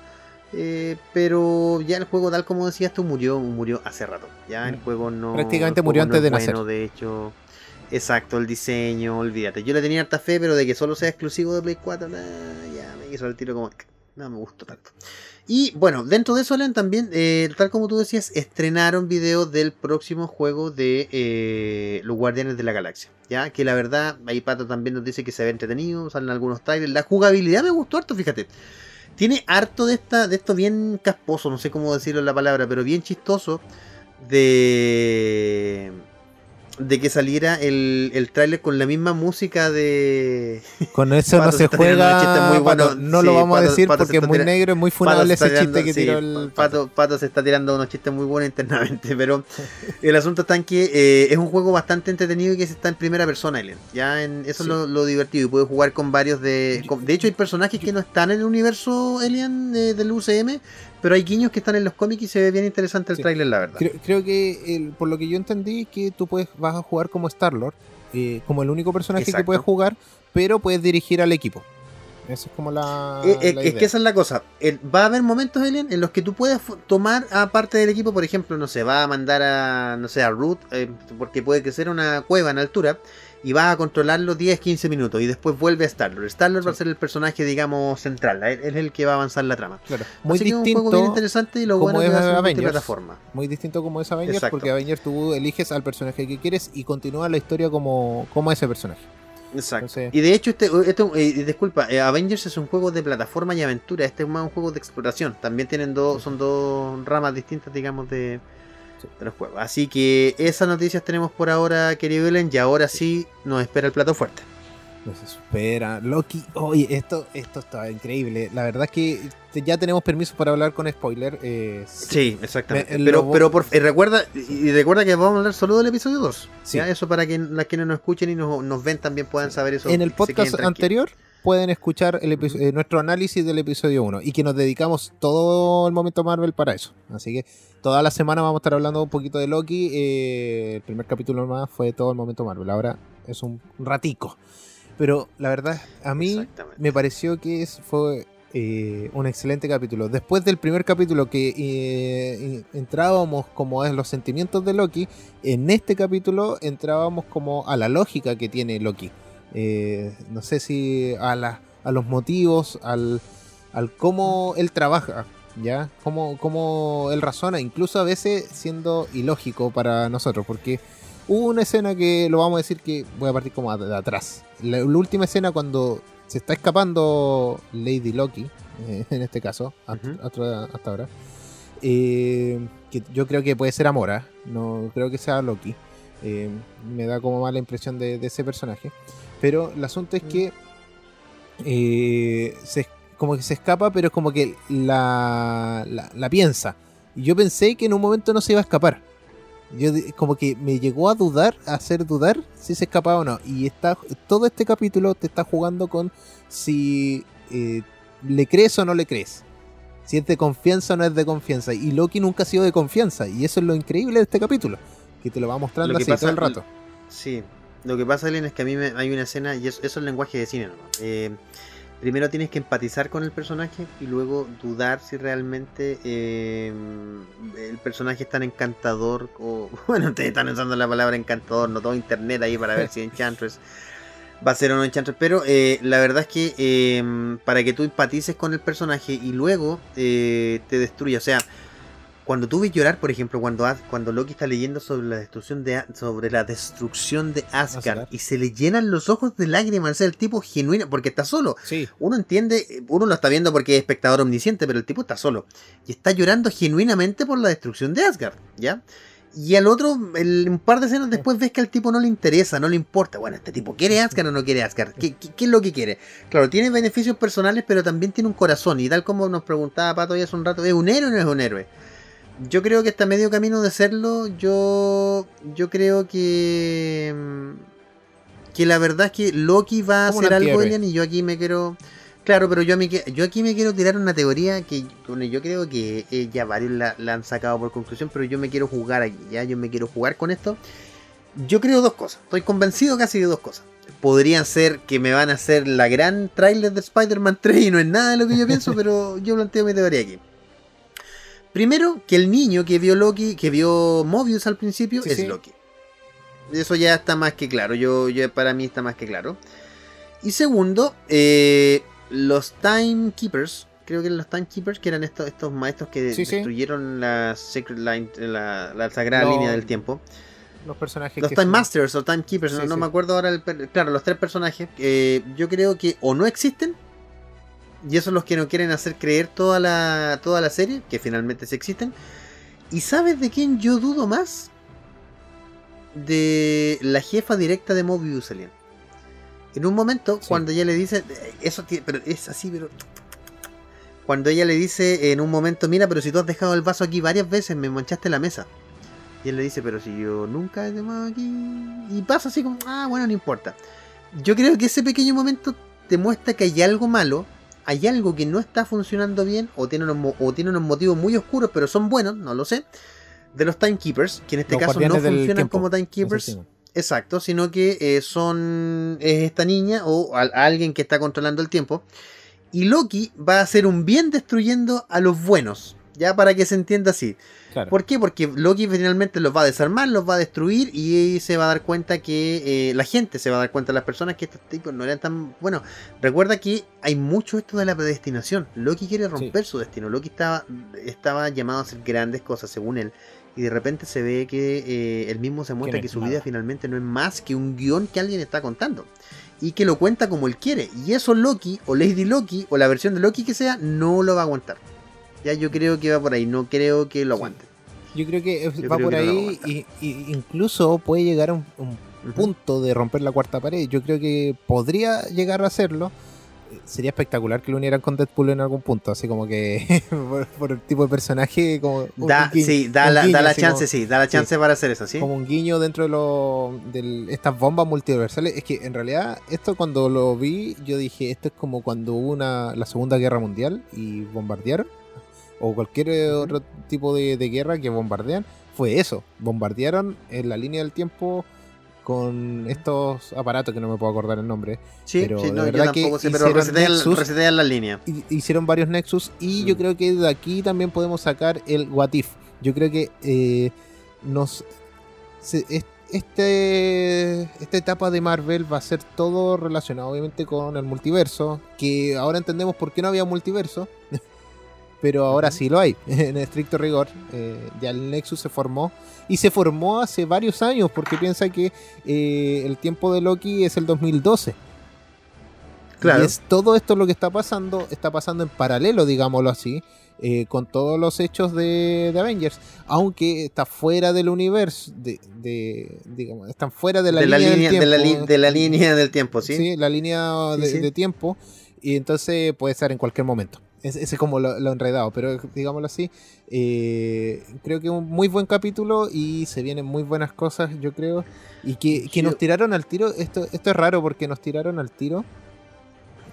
Pero ya el juego, tal como decías tú, murió, murió hace rato. Ya el mm. juego no. Prácticamente murió antes de nacer. de hecho, Exacto, el diseño, olvídate. Yo le tenía harta fe, pero de que solo sea exclusivo de Play 4, ya me hizo el tiro como. No me gustó tanto. Y bueno, dentro de eso, también, eh, tal como tú decías, estrenaron video del próximo juego de eh, Los Guardianes de la Galaxia. Ya que la verdad, ahí Pato también nos dice que se ve entretenido, salen algunos trailers. La jugabilidad me gustó harto, fíjate. Tiene harto de, esta, de esto bien casposo, no sé cómo decirlo la palabra, pero bien chistoso. De de que saliera el, el tráiler con la misma música de... Con eso no se juega, muy bueno. no lo vamos a decir porque es muy negro, es muy funable ese chiste que tiró el... Pato. Pato. se está tirando unos chistes muy buenos internamente, pero el asunto está en que eh, es un juego bastante entretenido y que se está en primera persona, Alien. Ya en, eso es lo, divertido y puedes jugar con varios de... de hecho hay personajes que no están en el universo Alien eh, del UCM, pero hay guiños que están en los cómics y se ve bien interesante el tráiler, la verdad. Creo, que por lo que yo entendí que tú puedes vas a jugar como Star Lord, eh, como el único personaje que puedes jugar, pero puedes dirigir al equipo. Eso es como la. Eh, eh, es que esa es la cosa. va a haber momentos, Alien, en los que tú puedes tomar a parte del equipo, por ejemplo, no sé, va a mandar a, no sé, a Root, porque puede que sea una cueva en altura y vas a controlarlo 10-15 minutos y después vuelve a Star-Lord. Star-Lord va a ser el personaje, digamos, central, es el que va a avanzar la trama. Claro. Muy distinto. Es un juego bien interesante y lo bueno es, que plataforma. Muy distinto como es Avengers, porque Avengers tú eliges al personaje que quieres y continúa la historia como, como ese personaje. Exacto. y de hecho, este, este eh, disculpa, eh, Avengers es un juego de plataforma y aventura. Este es más un juego de exploración. También tienen dos, son dos ramas distintas, digamos, de, Así que esas noticias tenemos por ahora, querido Belén, y ahora sí nos espera el plato fuerte. Nos espera. Loki, oye, esto, esto está increíble. La verdad es que ya tenemos permiso para hablar con spoiler. Eh, sí, exactamente. pero, pero por, eh, recuerda, y recuerda que vamos a hablar solo del episodio 2. Sí. Eso para que las que no nos escuchen y nos, ven también puedan saber eso. En el podcast anterior pueden escuchar el eh, nuestro análisis del episodio 1 y que nos dedicamos todo el momento Marvel para eso. Así que toda la semana vamos a estar hablando un poquito de Loki. Eh, el primer capítulo más fue todo el momento Marvel. Ahora es un ratico. Pero la verdad, a mí me pareció que fue eh, un excelente capítulo. Después del primer capítulo que entrábamos como a los sentimientos de Loki, en este capítulo entrábamos como a la lógica que tiene Loki. Eh, no sé si a, a los motivos, al, al cómo él trabaja. ¿ya? Cómo, cómo él razona, incluso a veces siendo ilógico para nosotros, porque hubo una escena que lo vamos a decir que voy a partir como de atrás. La, última escena cuando se está escapando Lady Loki, eh, en este caso, hasta, ahora, eh, que yo creo que puede ser Amora, no creo que sea Loki. Eh, me da como mala impresión de, ese personaje. Pero el asunto es mm. que se, como que se escapa, pero es como que la, la, piensa. Y yo pensé que en un momento no se iba a escapar. Yo como que me llegó a dudar, a hacer dudar si se escapaba o no. Y está todo este capítulo te está jugando con si eh, le crees o no le crees. Si es de confianza o no es de confianza. Y Loki nunca ha sido de confianza. Y eso es lo increíble de este capítulo. Que te lo va mostrando así todo el rato. Sí. Lo que pasa, Elena, es que a mí me, hay una escena, y eso, es el lenguaje de cine, ¿no? Eh, primero tienes que empatizar con el personaje y luego dudar si realmente eh, el personaje es tan encantador o bueno ustedes están usando la palabra encantador no todo internet ahí para ver si Enchantress va a ser o no Enchantress pero eh, la verdad es que para que tú empatices con el personaje y luego te destruya o sea cuando tú ves llorar, por ejemplo, cuando, cuando Loki está leyendo sobre la destrucción de sobre la destrucción de Asgard y se le llenan los ojos de lágrimas, o sea, el tipo genuino, porque está solo. Uno entiende, uno lo está viendo porque es espectador omnisciente, pero el tipo está solo y está llorando genuinamente por la destrucción de Asgard, ¿ya? Y al otro, un par de escenas después ves que al tipo no le interesa, no le importa. Bueno, este tipo quiere Asgard o no quiere Asgard. ¿Qué, qué, es lo que quiere? Claro, tiene beneficios personales, pero también tiene un corazón. Y tal como nos preguntaba Pato ya hace un rato, ¿es un héroe o no es un héroe? Yo creo que está medio camino de serlo. Yo, yo creo que mm, que la verdad es que Loki va a hacer algo, y yo aquí me quiero. Claro, pero yo, me, yo aquí me quiero tirar una teoría que yo creo que eh, ya varios la, han sacado por conclusión, pero yo me quiero jugar aquí, ya yo me quiero jugar con esto. Yo creo dos cosas, estoy convencido casi de dos cosas. Podrían ser que me van a hacer la gran trailer de Spider-Man 3 y no es nada de lo que yo pienso, pero yo planteo mi teoría aquí. Primero, que el niño que vio Loki, que vio Mobius al principio, es Loki. Eso ya está más que claro. Yo, yo, para mí está más que claro. Y segundo, eh, los Timekeepers, creo que los Timekeepers, que eran estos, estos maestros que destruyeron la Secret Line, la, sagrada línea del tiempo. Los personajes. Los Time Masters o Timekeepers, no, me acuerdo ahora. El, claro, los tres personajes. Eh, yo creo que o no existen y esos son los que no quieren hacer creer toda la, toda la serie, que finalmente se existen. ¿Y sabes de quién yo dudo más? De la jefa directa de Mobius Alien. En un momento, cuando ella le dice, eso pero es así, pero cuando ella le dice en un momento, mira, pero si tú has dejado el vaso aquí varias veces, me manchaste la mesa. Y él le dice, pero si yo nunca he tomado aquí. Y pasa así como, ah, bueno, no importa. Yo creo que ese pequeño momento te muestra que hay algo malo hay algo que no está funcionando bien o tiene unos, o tiene unos motivos muy oscuros, pero son buenos, no lo sé, de los Timekeepers, que en este caso no funcionan como Timekeepers. Exacto, sino que eh, son es esta niña o alguien que está controlando el tiempo. Y Loki va a hacer un bien destruyendo a los buenos. Ya para que se entienda así. ¿Por qué? Porque Loki finalmente los va a desarmar, los va a destruir y se va a dar cuenta que eh, la gente se va a dar cuenta, las personas que estos tipos no eran tan... Bueno, recuerda que hay mucho esto de la predestinación. Loki quiere romper su destino. Loki estaba, estaba llamado a hacer grandes cosas según él. Y de repente se ve que eh, él mismo se muestra que su vida finalmente no es más que un guion que alguien está contando. Y que lo cuenta como él quiere. Y eso Loki, o Lady Loki, o la versión de Loki que sea, no lo va a aguantar. Ya yo creo que va por ahí, no creo que lo aguante. Yo creo que va por ahí y, incluso puede llegar a un, punto de romper la cuarta pared. Yo creo que podría llegar a hacerlo. Sería espectacular que lo unieran con Deadpool en algún punto, así como que por, el tipo de personaje. Como da, sí, da la, chance, sí, da la chance para hacer eso, sí. Como un guiño dentro de, lo, de estas bombas multiversales. Es que en realidad, esto cuando lo vi, yo dije: esto es como cuando hubo una, la Segunda Guerra Mundial y bombardearon o cualquier eh, otro tipo de, guerra que bombardean, fue eso. Bombardearon en la línea del tiempo con estos aparatos que no me puedo acordar el nombre. Sí, pero sí, verdad que pero resetean, la línea. Hicieron varios Nexus y yo mm. creo que de aquí también podemos sacar el What If. Yo creo que eh, nos este, esta etapa de Marvel va a ser todo relacionado obviamente con el multiverso, que ahora entendemos por qué no había multiverso. pero ahora sí lo hay, en estricto rigor. Eh, ya el Nexus se formó y se formó hace varios años porque piensa que eh, el tiempo de Loki es el 2012. Claro. Y es todo esto lo que está pasando, está pasando en paralelo, digámoslo así, eh, con todos los hechos de, Avengers, aunque está fuera del universo, de, digamos, están fuera de la, línea, del tiempo. De la, línea del tiempo, sí. Sí, la línea de, tiempo, y entonces puede estar en cualquier momento. Ese es como lo, enredado, pero digámoslo así, eh, creo que un muy buen capítulo y se vienen muy buenas cosas, yo creo. Y que, que nos tiraron al tiro, esto, esto es raro porque nos tiraron al tiro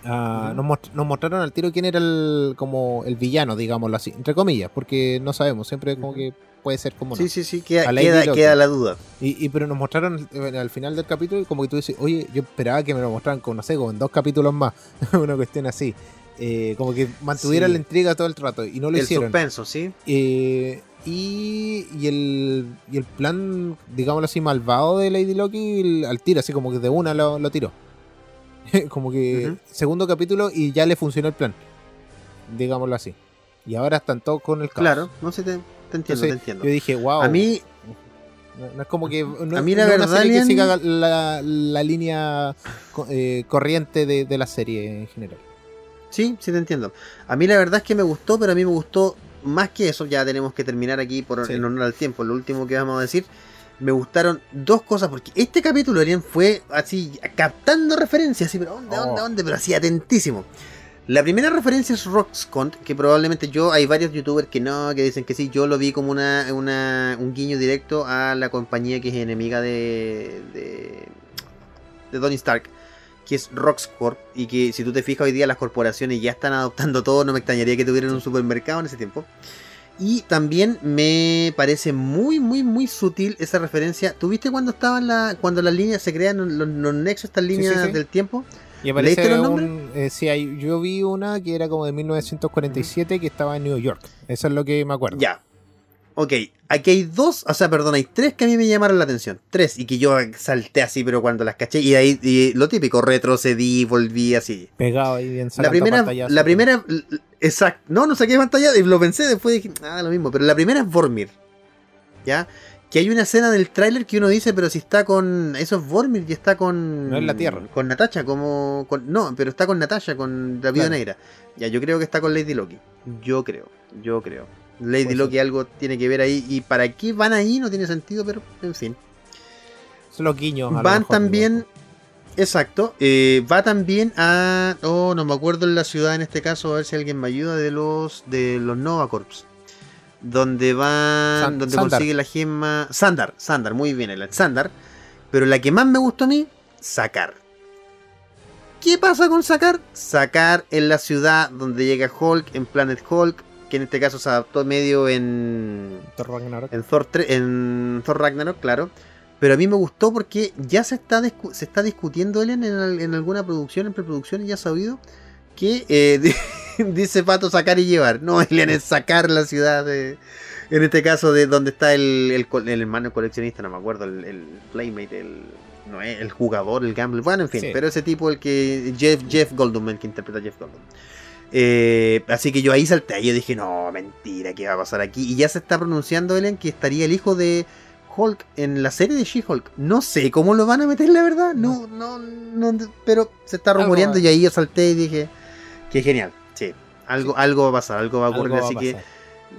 Ah, nos, mostraron al tiro quién era el como el villano, digámoslo así, entre comillas, porque no sabemos, siempre como que puede ser como Sí, sí, sí, queda, queda, la duda. Y, pero nos mostraron al final del capítulo como que tú dices, oye, yo esperaba que me lo mostraran con, no sé, con dos capítulos más, una cuestión así. Eh, como que mantuviera la intriga todo el trato y no lo hicieron. El suspenso, sí. Eh, y, y, el, y el plan, digámoslo así, malvado de Lady Loki al tiro, así como que de una lo, lo tiró. como que segundo capítulo y ya le funcionó el plan. Digámoslo así. Y ahora están todos con el caos. Claro, no sé, te, entiendo, te entiendo. Yo dije, wow. A mí. No, es como que. a mí la verdad. que siga la, la línea eh, corriente de, de la serie en general. Sí, sí te entiendo. A mí la verdad es que me gustó, pero a mí me gustó más que eso. Ya tenemos que terminar aquí por en honor al tiempo. Lo último que vamos a decir me gustaron dos cosas, porque este capítulo Arián fue así, captando referencias, así, pero ¿dónde, dónde, oh. dónde? Pero así, atentísimo. La primera referencia es Roxcont, que probablemente yo, hay varios youtubers que no, que dicen que sí, yo lo vi como una, una un guiño directo a la compañía que es enemiga de, de, de Tony Stark, que es Roxcorp, y que si tú te fijas hoy día las corporaciones ya están adoptando todo, no me extrañaría que tuvieran un supermercado en ese tiempo. Y también me parece muy, muy, muy sutil esa referencia. ¿Tuviste cuando estaban la, cuando las líneas se crean los, nexos, estas líneas del tiempo? Y aparece un, eh, sí, yo vi una que era como de 1947 que estaba en New York. Eso es lo que me acuerdo. Ya. Ok, aquí hay dos, o sea, perdón, hay tres que a mí me llamaron la atención. Tres, y que yo salté así, pero cuando las caché, y ahí y lo típico, retrocedí, volví así. Pegado ahí bien La primera, la primera, exacto, no, no saqué pantalla y lo pensé, después dije, ah, lo mismo, pero la primera es Vormir. ¿Ya? Que hay una escena del tráiler que uno dice, pero si está con. Eso es Vormir y está con. No es la Tierra. Con Natasha, como. no, pero está con Natasha, con la vida negra. Ya, yo creo que está con Lady Loki. Yo creo, yo creo. Lady Loki algo tiene que ver ahí. ¿Y para qué van ahí? No tiene sentido, pero en fin. Son los guiños. Van también. Exacto. Eh, va también a. Oh, no me acuerdo en la ciudad en este caso, a ver si alguien me ayuda, de los de los Nova Corps. Donde van. donde consigue la gema. Sandar, Sandar, muy bien, el Sandar. Pero la que más me gustó a mí, sacar. ¿Qué pasa con sacar? Sacar en la ciudad donde llega Hulk, en Planet Hulk, que en este caso se adaptó medio en Thor Ragnarok. En Thor, en Thor Ragnarok, claro. Pero a mí me gustó porque ya se está, se está discutiendo Ellen en, alguna producción, en preproducción, y ya sabido que eh, dice Pato sacar y llevar. No, Ellen es sacar la ciudad de, en este caso de donde está el, el, hermano coleccionista, no me acuerdo, el, Playmate, el, no, el jugador, el gambler, bueno, en fin, pero ese tipo el que Jeff, Jeff Goldblum, el que interpreta a Jeff Goldblum. Eh, así que yo ahí salté y yo dije, no, mentira, ¿qué va a pasar aquí? Y ya se está pronunciando, Ellen, que estaría el hijo de Hulk en la serie de She-Hulk. No sé cómo lo van a meter, la verdad. No, no, no, pero se está rumoreando y ahí yo salté y dije, qué genial. Sí, algo, algo va a pasar, algo va a ocurrir, así que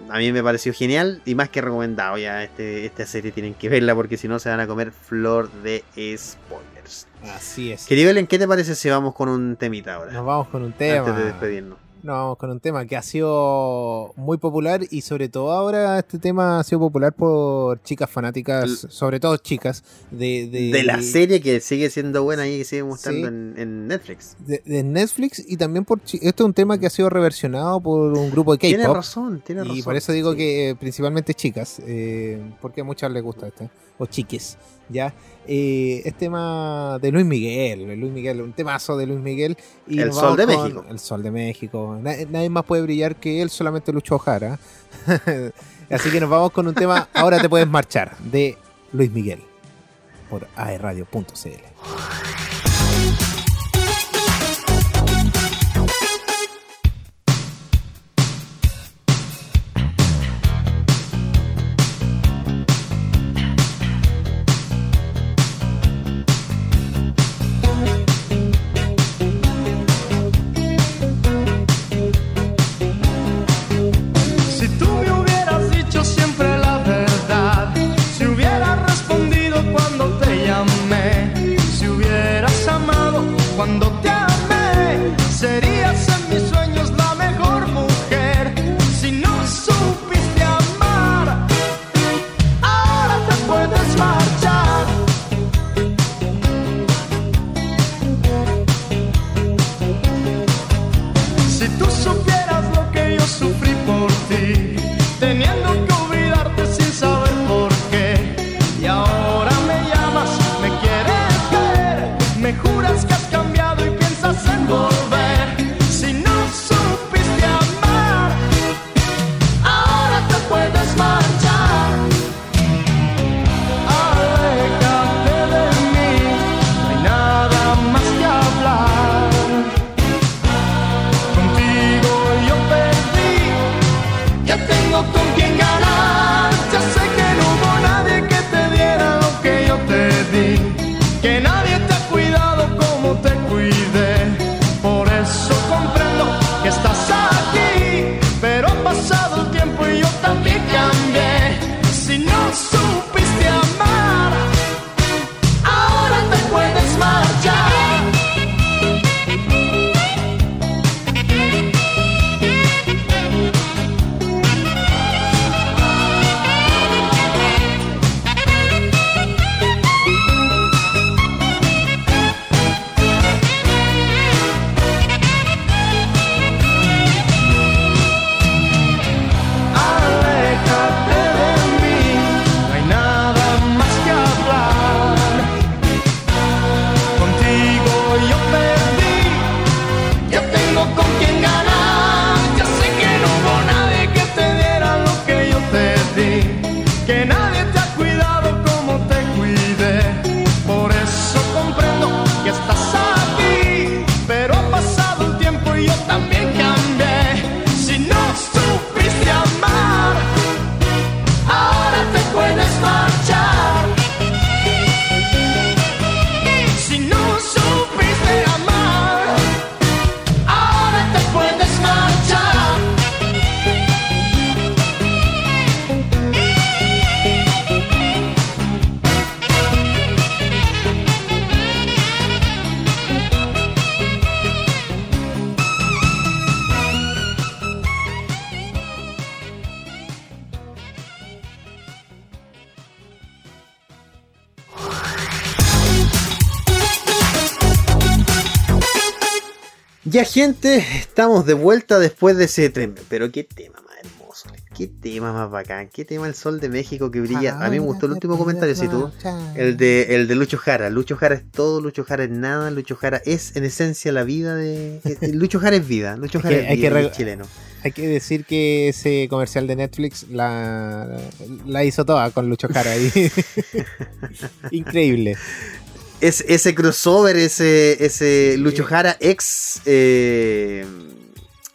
a mí me pareció genial y más que recomendado ya este, esta serie tienen que verla porque si no se van a comer flor de spoilers. Así es. Querido Ellen, ¿qué te parece si vamos con un temita ahora? Nos vamos con un tema. Antes de despedirnos. Nos vamos con un tema que ha sido muy popular y sobre todo ahora este tema ha sido popular por chicas fanáticas, sobre todo chicas, de, de, la serie que sigue siendo buena y que sigue mostrando en, Netflix. De, Netflix y también por... Esto es un tema que ha sido reversionado por un grupo de K-Pop. Tiene razón, tiene razón. Y por eso digo que eh, principalmente chicas, eh, porque a muchas les gusta este, o chiques, ¿ya? eh, es tema de Luis Miguel, Luis Miguel, un temazo de Luis Miguel. Y el Sol de México. El Sol de México. Nadie, más puede brillar que él, solamente Lucho Jara. Así que nos vamos con un tema, Ahora te puedes marchar, de Luis Miguel, por aerradio.cl. gente, estamos de vuelta después de ese tren. Pero qué tema más hermoso, qué tema más bacán, qué tema el sol de México que brilla. A mí me gustó el último comentario, si tú, el de, el de Lucho Jara. Lucho Jara es todo, Lucho Jara es nada, Lucho Jara es en esencia la vida de... eh, Lucho Jara es vida, Lucho Jara es vida, es chileno. Hay que decir que ese comercial de Netflix la, la hizo toda con Lucho Jara. y- Increíble. Es, ese crossover, ese, ese Lucho Jara ex eh,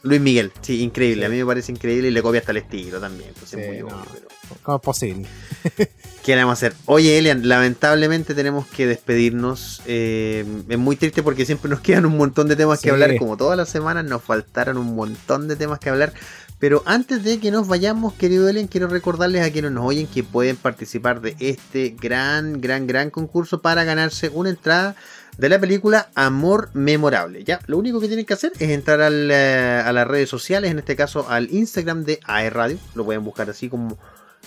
Luis Miguel. Sí, increíble. Sí. A mí me parece increíble y le copia hasta el estilo también. pues, es Sí, muy no. obvio, pero- ¿Cómo es posible? ¿Qué le vamos a hacer? Oye, Elian, lamentablemente tenemos que despedirnos. Eh, es muy triste porque siempre nos quedan un montón de temas que Sí. hablar. Como todas las semanas, nos faltaron un montón de temas que hablar. Pero antes de que nos vayamos, querido Elian, quiero recordarles a quienes nos oyen que pueden participar de este gran, gran, gran concurso para ganarse una entrada de la película Amor Memorable. Ya, lo único que tienen que hacer es entrar eh, a las redes sociales, en este caso al Instagram de AE Radio. Lo pueden buscar así como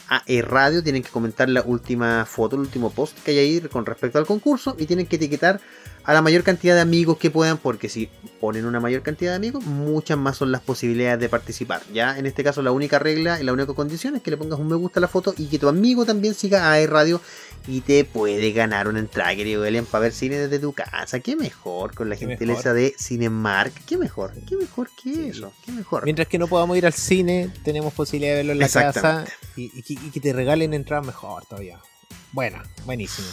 AE Radio. Tienen que comentar la última foto, el último post que hay ahí con respecto al concurso y tienen que etiquetar a la mayor cantidad de amigos que puedan, porque si ponen una mayor cantidad de amigos, muchas más son las posibilidades de participar. Ya en este caso la única regla y la única condición es que le pongas un me gusta a la foto y que tu amigo también siga a Radio y te puede ganar una entrada, querido Elian, para ver cine desde tu casa. Qué mejor con la gentileza mejor. de Cinemark. Qué mejor, qué mejor que Sí. eso. Qué mejor. Mientras que no podamos ir al cine, tenemos posibilidad de verlo en la casa y, y que te regalen entradas mejor todavía. Buena, buenísimo.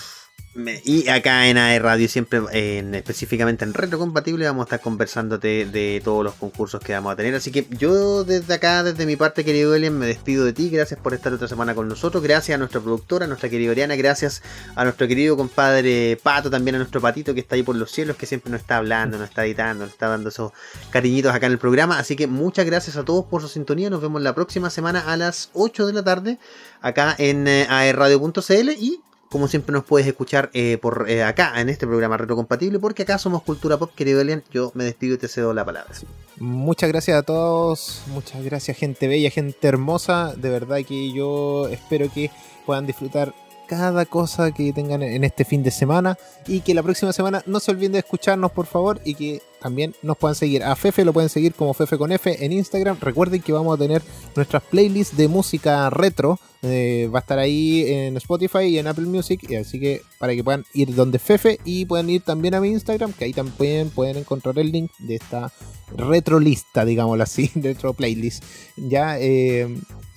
Y acá en AE Radio, siempre en, específicamente en Retro Compatible, vamos a estar conversándote de todos los concursos que vamos a tener. Así que yo desde acá, desde mi parte, querido Elian, me despido de ti. Gracias por estar otra semana con nosotros. Gracias a nuestra productora, a nuestra querida Oriana. Gracias a nuestro querido compadre Pato, también a nuestro patito que está ahí por los cielos, que siempre nos está hablando, nos está editando, nos está dando esos cariñitos acá en el programa. Así que muchas gracias a todos por su sintonía. Nos vemos la próxima semana a las 8 de la tarde acá en eh, aerradio.cl y como siempre nos puedes escuchar eh, por eh, acá en este programa Retrocompatible, porque acá somos Cultura Pop, querido Elian. Yo me despido y te cedo la palabra. Muchas gracias a todos, muchas gracias gente bella, gente hermosa. De verdad que yo espero que puedan disfrutar cada cosa que tengan en este fin de semana y que la próxima semana no se olviden de escucharnos por favor y que también nos puedan seguir. A Fefe lo pueden seguir como Fefe con F en Instagram. Recuerden que vamos a tener nuestras playlists de música retro. Eh, va a estar ahí en Spotify y en Apple Music. Así que para que puedan ir donde Fefe y puedan ir también a mi Instagram, que ahí también pueden encontrar el link de esta retro lista, digámoslo así, retro playlist. Ya eh,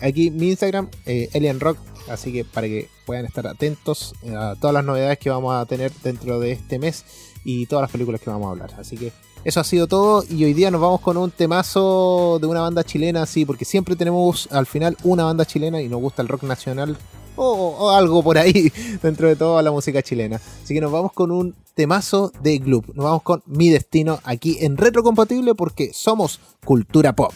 aquí mi Instagram, eh, Rock. Así que para que puedan estar atentos a todas las novedades que vamos a tener dentro de este mes y todas las películas que vamos a hablar. Así que eso ha sido todo y hoy día nos vamos con un temazo de una banda chilena, sí, porque siempre tenemos al final una banda chilena y nos gusta el rock nacional o, algo por ahí dentro de toda la música chilena. Así que nos vamos con un temazo de Gloop. Nos vamos con Mi Destino aquí en Retrocompatible porque somos cultura pop.